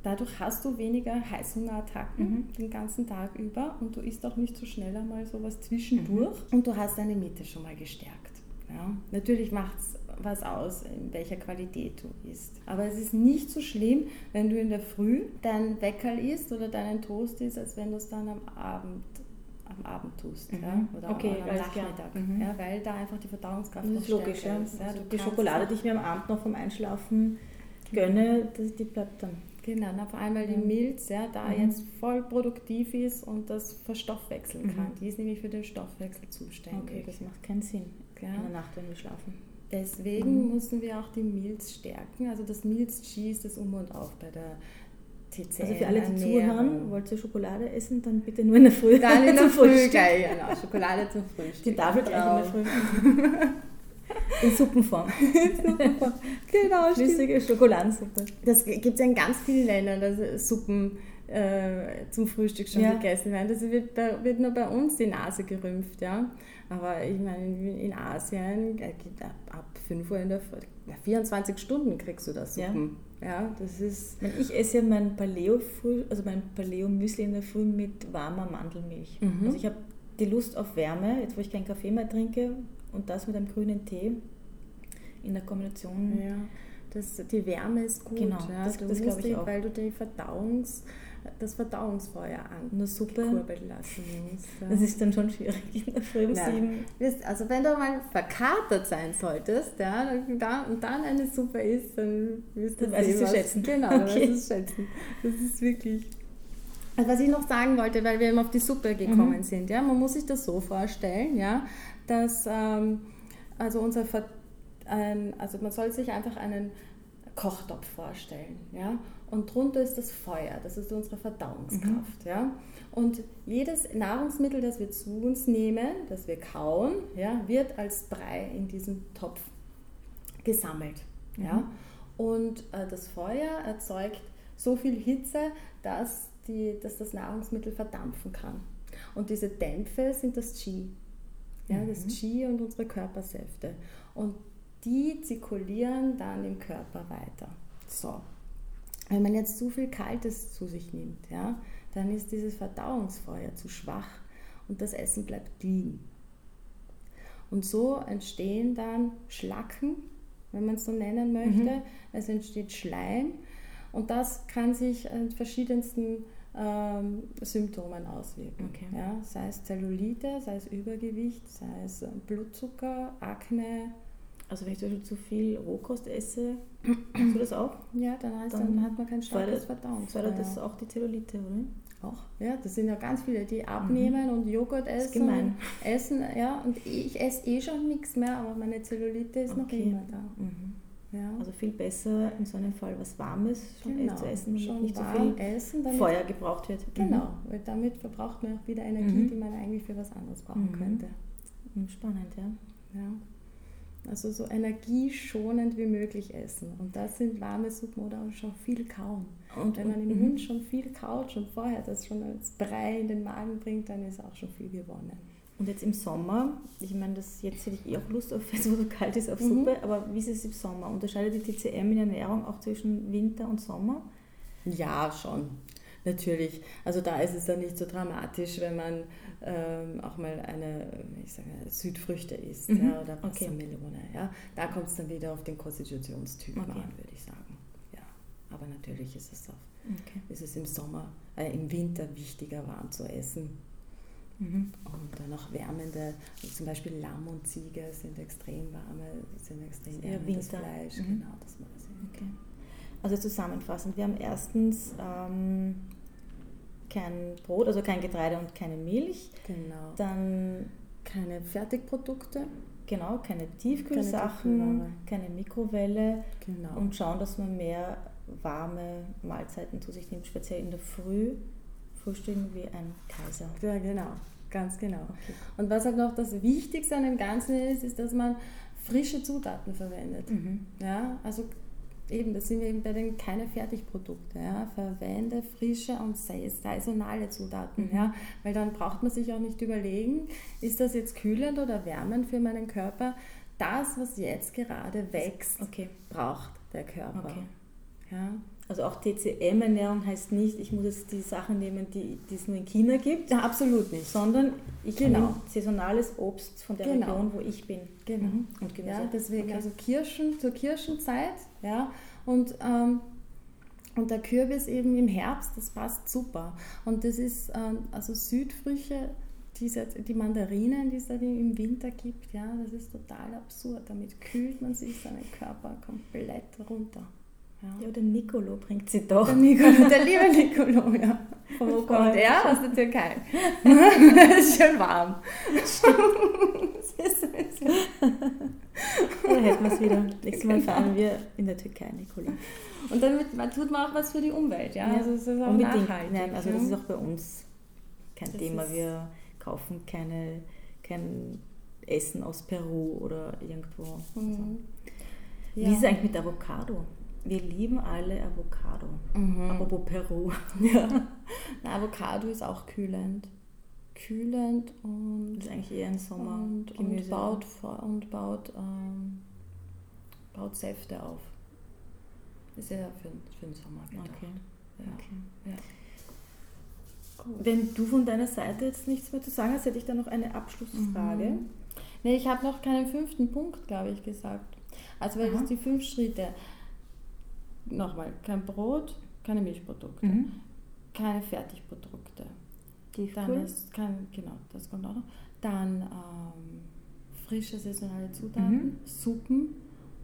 Dadurch hast du weniger Heißhungerattacken mhm. den ganzen Tag über und du isst auch nicht so schnell einmal sowas zwischendurch mhm. und du hast deine Mitte schon mal gestärkt. Ja? Natürlich macht es was aus, in welcher Qualität du isst. Aber es ist nicht so schlimm, wenn du in der Früh dein Weckerl isst oder deinen Toast isst, als wenn du es dann am Abend am Abend tust mhm. ja? oder okay, am Nachmittag, mhm. ja? weil da einfach die Verdauungskraft das ist logisch, ja. Ist, ja? Also die Schokolade, die ich mir am Abend noch vom Einschlafen gönne, die bleibt dann Genau, na, vor allem weil die Milz ja, da mhm. jetzt voll produktiv ist und das verstoffwechseln mhm. kann. Die ist nämlich für den Stoffwechsel zuständig. Okay, das macht keinen Sinn ja. in der Nacht, wenn wir schlafen. Deswegen mhm. müssen wir auch die Milz stärken. Also das Milz-G ist das Um und Auf bei der TCM. Also für alle, die zuhören, wollt ihr Schokolade essen, dann bitte nur in der Früh. Dann in der Früh, geil, genau. Schokolade zum Frühstück. Die Tafel genau. in der Früh. In Suppenform. genau, Flüssige Schokoladensuppe. Das gibt es ja in ganz vielen Ländern, dass Suppen äh, zum Frühstück schon ja. gegessen werden. Das wird, bei, wird nur bei uns die Nase gerümpft, ja. Aber ich meine, in Asien, äh, ab 5 Uhr in der Früh, 24 Stunden kriegst du das Suppen. Ja, ja das ist... Ich esse ja mein Paleo, also mein Paleo-Müsli in der Früh mit warmer Mandelmilch. Mhm. Also ich habe die Lust auf Wärme, jetzt wo ich keinen Kaffee mehr trinke, und das mit einem grünen Tee in der Kombination. Ja, das, die Wärme ist gut. Genau, ja. das, das glaube ich auch. Weil du die Verdauungs das Verdauungsfeuer an. Eine Suppe. Kurbeln lassen musst. Das ist dann schon schwierig in der Früh um sieben. Also wenn du mal verkatert sein solltest, ja, dann, da, und dann eine Suppe isst, dann wirst du Dann weiß ich sehen, zu was- schätzen. Genau, dann Okay. weißt du es schätzen. Das ist wirklich... Also was ich noch sagen wollte, weil wir eben auf die Suppe gekommen Mhm. sind, ja, man muss sich das so vorstellen, ja, dass ähm, also unser Ver ein, also man soll sich einfach einen Kochtopf vorstellen, ja, und drunter ist das Feuer, das ist unsere Verdauungskraft, ja, und jedes Nahrungsmittel, das wir zu uns nehmen, das wir kauen, ja, wird als Brei in diesem Topf gesammelt, ja, und äh, das Feuer erzeugt so viel Hitze, dass, die, dass das Nahrungsmittel verdampfen kann. Und diese Dämpfe sind das Qi. Ja, das Mhm. Qi und unsere Körpersäfte. Und die zirkulieren dann im Körper weiter. So. Wenn man jetzt zu viel Kaltes zu sich nimmt, ja, dann ist dieses Verdauungsfeuer zu schwach und das Essen bleibt liegen. Und so entstehen dann Schlacken, wenn man es so nennen möchte. Es entsteht Schleim und das kann sich in verschiedensten ähm, Symptomen auswirken. Okay. Ja, sei es Zellulite, sei es Übergewicht, sei es äh, Blutzucker, Akne. Also wenn ich zum Beispiel zu viel Rohkost esse, hast du das auch? Ja, dann, heißt, Dann dann, hat man kein starkes Verdauungsfeuer. fördert das auch die Zellulite, oder? Auch, ja, das sind ja ganz viele, die abnehmen und Joghurt essen. ist gemein. Essen, ja, und ich esse eh schon nichts mehr, aber meine Zellulite ist noch Okay. immer da. Mhm. Ja. Also viel besser in so einem Fall was Warmes schon genau, zu essen, damit schon nicht so viel essen, Feuer gebraucht wird. Genau, weil damit verbraucht man auch wieder Energie, Mhm. die man eigentlich für was anderes brauchen Mhm. könnte. Mhm. Spannend, ja. Ja. Also so energieschonend wie möglich essen. Und das sind warme Suppen oder auch schon viel kauen. Und Wenn man im mhm. Mund schon viel kaut, schon vorher das schon als Brei in den Magen bringt, dann ist auch schon viel gewonnen. Und jetzt im Sommer, ich meine, das, jetzt hätte ich eh auch Lust auf, jetzt wo so kalt ist, auf Mhm. Suppe, aber wie ist es im Sommer? Unterscheidet die TCM in Ernährung auch zwischen Winter und Sommer? Ja, schon. Natürlich. Also da ist es dann nicht so dramatisch, wenn man ähm, auch mal eine, ich sage, Südfrüchte isst Mhm. ja, oder Okay. Wassermelone. Ja. Da kommt es dann wieder auf den Konstitutionstypen Okay. an, würde ich sagen. Ja. Aber natürlich ist es, auf, Okay. ist es im Sommer, äh, im Winter wichtiger, warm zu essen. Mhm. Und dann auch wärmende, also zum Beispiel Lamm und Ziege sind extrem warme, sind extrem Eher wärmendes Winter. Fleisch. Mhm. Genau, das war das. Okay. Also zusammenfassend, wir haben erstens ähm, kein Brot, also kein Getreide und keine Milch. Genau. Dann Keine Fertigprodukte. genau keine Tiefkühlsachen, Tiefkühlware. keine Mikrowelle Genau. und schauen, dass man mehr warme Mahlzeiten zu sich nimmt, speziell in der Früh. Frühstücken wie ein Kaiser. Ja, genau, ganz genau. Okay. Und was halt noch das Wichtigste an dem Ganzen ist, ist, dass man frische Zutaten verwendet. Mhm. Ja, also eben, das sind wir eben bei den keine Fertigprodukte. Ja. Verwende frische und sai- saisonale Zutaten. Mhm. Ja, weil dann braucht man sich auch nicht überlegen, ist das jetzt kühlend oder wärmend für meinen Körper. Das, was jetzt gerade wächst, Okay. braucht der Körper. Okay. Ja. Also auch TCM-Ernährung heißt nicht, ich muss jetzt die Sachen nehmen, die, die es nur in China gibt, ja, absolut nicht. sondern ich Genau. nehme saisonales Obst von der Genau. Region, wo ich bin. Genau. Mhm. Und Gemüse. Ja, deswegen Okay. also Kirschen zur Kirschenzeit, ja, und, ähm, und der Kürbis eben im Herbst, das passt super. Und das ist ähm, also Südfrüchte, diese, die Mandarinen, die es da im Winter gibt, ja, das ist total absurd. Damit kühlt man sich seinen Körper komplett runter. Ja. Ja, der Nicolo bringt sie doch. Der, Nicolo, der liebe Nicolo, ja. Von wo kommt er? Aus der Türkei. das ist schön warm. Da hätten wir es wieder. Nächstes Mal fahren wir in der Türkei, Nicolo. Und dann man tut man auch was für die Umwelt, ja. Also es ist auch Unbedingt. nachhaltig. Nein, also ja. das ist auch bei uns kein Das Thema. Wir kaufen keine, kein Essen aus Peru oder irgendwo. Also. Mhm. Wie ist es eigentlich mit Avocado? Wir lieben alle Avocado. Mhm. Apropos Peru. Ja. Na, Avocado ist auch kühlend. Kühlend und, Das ist eigentlich eher ein und, Sommergemüse. und baut, vor- und baut, ähm, baut Säfte auf. Ist ja für, für den Sommer gedacht. Okay. Ja. okay. Ja. Wenn du von deiner Seite jetzt nichts mehr zu sagen hast, hätte ich da noch eine Abschlussfrage. Mhm. Nee, ich habe noch keinen fünften Punkt, glaube ich, gesagt. Also weil das die fünf Schritte. Nochmal, kein Brot, keine Milchprodukte. Mhm. keine Fertigprodukte. Tiefkühl? Dann ist kein, genau, das kommt auch noch. Dann ähm, frische saisonale Zutaten, Mhm. Suppen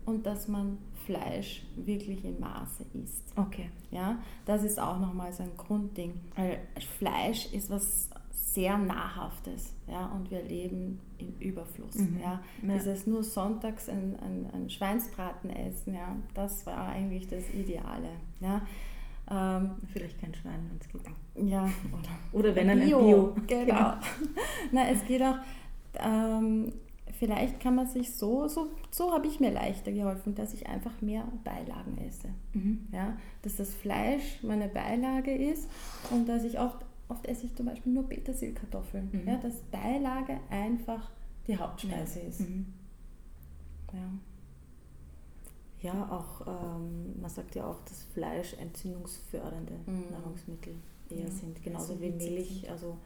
und dass man Fleisch wirklich in Maße isst. Okay. Ja, das ist auch nochmal so ein Grundding. Weil Fleisch ist was sehr Nahrhaftes, ja, und wir leben im Überfluss. Mhm. Ja. Ja. Dieses nur sonntags ein, ein, ein Schweinsbraten essen, ja, das war eigentlich das Ideale. Ja. Ähm, Vielleicht kein Schwein, wenn es geht. ja, oder Oder wenn ein Bio. Genau. Na, es geht auch, ähm, vielleicht kann man sich so, so, so habe ich mir leichter geholfen, dass ich einfach mehr Beilagen esse. Mhm. Ja, dass das Fleisch meine Beilage ist und dass ich oft, oft esse ich zum Beispiel nur Petersilkartoffeln. Mhm. Ja, dass Beilage einfach die Hauptspeise ist. Mhm. Ja. Ja, auch, ähm, man sagt ja auch, dass Fleisch entzündungsfördernde Mhm. Nahrungsmittel eher Ja, sind, genauso sie wie Milch. Also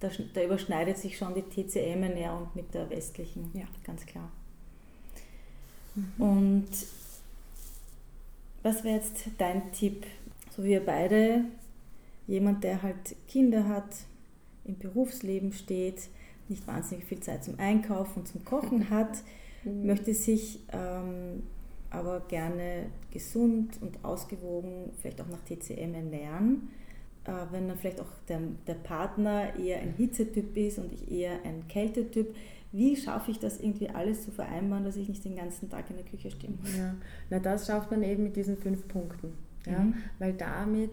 da, da überschneidet sich schon die TCM-Ernährung mit der westlichen, Ja. ganz klar. Mhm. Und was wäre jetzt dein Tipp? So wir beide, jemand, der halt Kinder hat, im Berufsleben steht, nicht wahnsinnig viel Zeit zum Einkaufen und zum Kochen hat, Mhm. möchte sich ähm, aber gerne gesund und ausgewogen, vielleicht auch nach TCM ernähren. Äh, wenn dann vielleicht auch der, der Partner eher ein Hitzetyp ist und ich eher ein Kältetyp, wie schaffe ich das irgendwie alles zu vereinbaren, dass ich nicht den ganzen Tag in der Küche stehe? Ja, na das schafft man eben mit diesen fünf Punkten. Ja? Mhm. Weil damit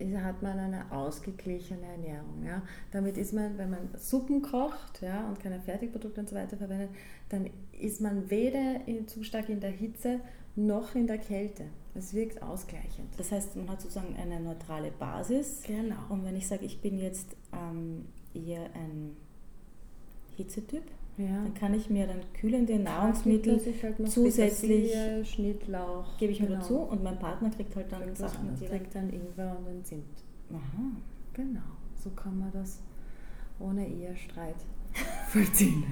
hat man eine ausgeglichene Ernährung. Ja? Damit ist man, wenn man Suppen kocht ja, und keine Fertigprodukte und so weiter verwendet, dann ist man weder in, zu stark in der Hitze noch in der Kälte. Es wirkt ausgleichend. Das heißt, man hat sozusagen eine neutrale Basis. Genau. Und wenn ich sage, ich bin jetzt ähm, eher ein Hitzetyp, Ja. dann kann ich mir dann kühlende Nahrungsmittel halt zusätzlich- Schnittlauch. gebe ich mir genau. dazu und mein Partner kriegt halt dann Kriegt Sachen, dann kriegt dann Ingwer und dann Zimt. Aha. Genau, so kann man das ohne Ehestreit vollziehen.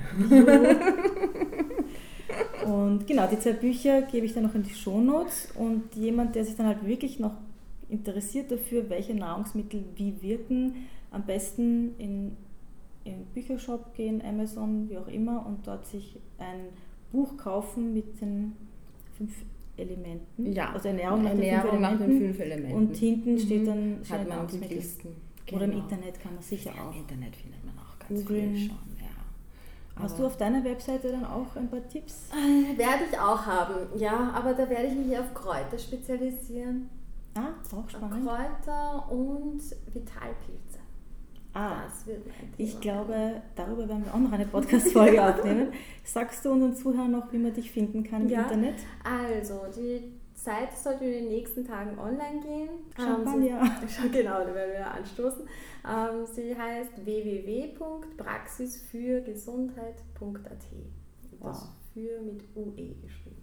Und genau, die zwei Bücher gebe ich dann noch in die Shownotes und jemand, der sich dann halt wirklich noch interessiert dafür, welche Nahrungsmittel wie wirken, am besten in in den Büchershop gehen, Amazon, wie auch immer, und dort sich ein Buch kaufen mit den fünf Elementen. Ja, also Ernährung nach Ernährung den nach den fünf Elementen. Und hinten steht Mhm. dann Hat man die. Listen. Oder im Genau. Internet kann man sicher auch. Im Internet findet man auch ganz Googeln. viel schon. Ja. Hast du auf deiner Webseite dann auch ein paar Tipps? Äh, Werde ich auch haben, ja, aber da werde ich mich auf Kräuter spezialisieren. Ah, auch spannend. Kräuter und Vitalpilze. Ah, Das ich glaube, darüber werden wir auch noch eine Podcast-Folge aufnehmen. Sagst du unseren Zuhörern noch, wie man dich finden kann im Ja. Internet? Also, die Seite sollte in den nächsten Tagen online gehen. Champagner. Ähm, sie, genau, da werden wir anstoßen. Ähm, sie heißt www.praxisfürgesundheit.at. Das Wow. für mit UE geschrieben.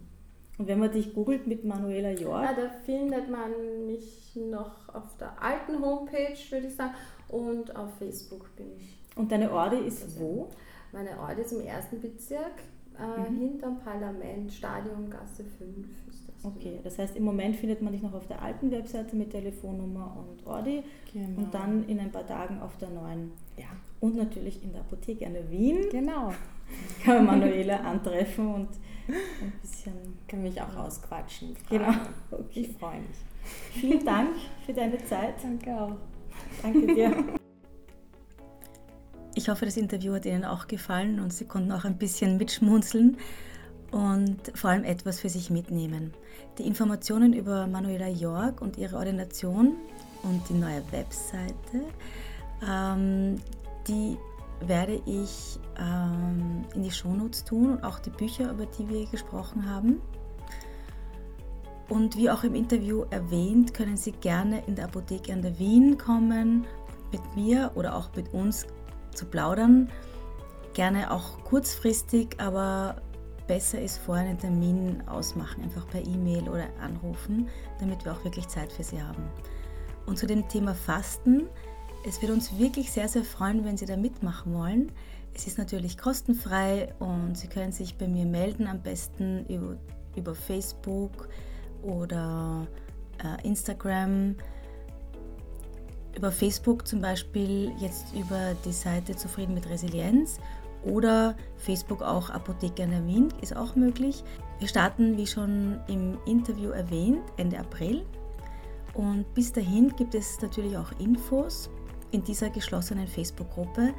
Und wenn man dich googelt mit Manuela Ja, York, da findet man mich noch auf der alten Homepage, würde ich sagen, und auf Facebook bin ich. und deine Orte ist wo? Meine Ort ist im ersten Bezirk, äh, Mhm. hinterm Parlament, Stadiongasse 5 ist das. Okay, das heißt, im Moment findet man dich noch auf der alten Webseite mit Telefonnummer und Ordi Genau. und dann in ein paar Tagen auf der neuen. ja, Und natürlich in der Apotheke der Wien genau. kann man Manuela antreffen und ein bisschen. Kann mich auch ausquatschen. Genau. Okay. Ich freue mich. Vielen Dank für deine Zeit. Danke auch. Danke dir. Ich hoffe, das Interview hat Ihnen auch gefallen und Sie konnten auch ein bisschen mitschmunzeln und vor allem etwas für sich mitnehmen. Die Informationen über Manuela York und ihre Ordination und die neue Webseite, ähm, die werde ich ähm, in die Shownotes tun und auch die Bücher, über die wir gesprochen haben. Und wie auch im Interview erwähnt, können Sie gerne in der Apotheke an der Wien kommen, mit mir oder auch mit uns zu plaudern. Gerne auch kurzfristig, aber besser ist vorher einen Termin ausmachen, einfach per E-Mail oder anrufen, damit wir auch wirklich Zeit für Sie haben. Und zu dem Thema Fasten, es wird uns wirklich sehr, sehr freuen, wenn Sie da mitmachen wollen. Es ist natürlich kostenfrei und Sie können sich bei mir melden, am besten über, über Facebook oder äh, Instagram. über Facebook zum Beispiel jetzt über die Seite Zufrieden mit Resilienz oder Facebook auch Apotheke in der Wien ist auch möglich. Wir starten, wie schon im Interview erwähnt, Ende April. Und bis dahin gibt es natürlich auch Infos in dieser geschlossenen Facebook-Gruppe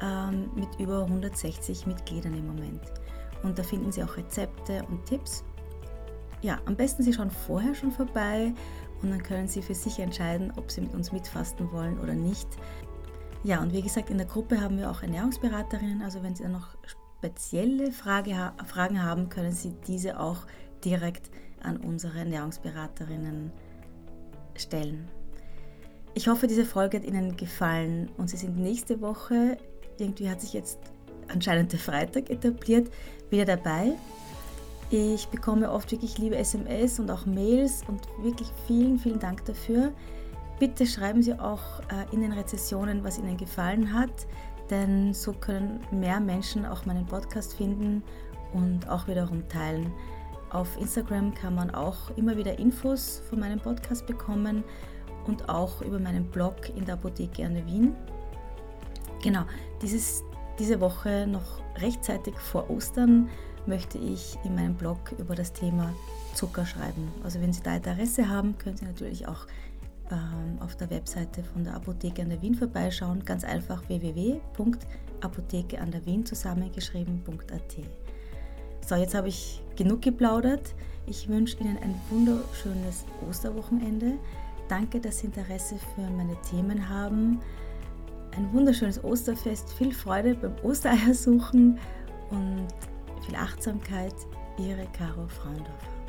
ähm, mit über 160 Mitgliedern im Moment. Und da finden Sie auch Rezepte und Tipps. Ja, am besten Sie schauen vorher schon vorbei und dann können Sie für sich entscheiden, ob Sie mit uns mitfasten wollen oder nicht. Ja, und wie gesagt, in der Gruppe haben wir auch Ernährungsberaterinnen, also wenn Sie da noch spezielle Frage, Fragen haben, können Sie diese auch direkt an unsere Ernährungsberaterinnen stellen. Ich hoffe, diese Folge hat Ihnen gefallen und Sie sind nächste Woche, irgendwie hat sich jetzt anscheinend der Freitag etabliert, wieder dabei. Ich bekomme oft wirklich liebe SMS und auch Mails und wirklich vielen, vielen Dank dafür. Bitte schreiben Sie auch äh, in den Rezessionen, was Ihnen gefallen hat, denn so können mehr Menschen auch meinen Podcast finden und auch wiederum teilen. Auf Instagram kann man auch immer wieder Infos von meinem Podcast bekommen und auch über meinen Blog in der Apotheke an der Wien. Genau, dieses, diese Woche noch rechtzeitig vor Ostern möchte ich in meinem Blog über das Thema Zucker schreiben. Also wenn Sie da Interesse haben, können Sie natürlich auch ähm, auf der Webseite von der Apotheke an der Wien vorbeischauen. Ganz einfach www.apotheke an der Wien zusammengeschrieben.at. So, jetzt habe ich genug geplaudert. Ich wünsche Ihnen ein wunderschönes Osterwochenende. Danke, dass Sie Interesse für meine Themen haben. Ein wunderschönes Osterfest, viel Freude beim Ostereiersuchen und viel Achtsamkeit, Ihre Caro Fraundorfer.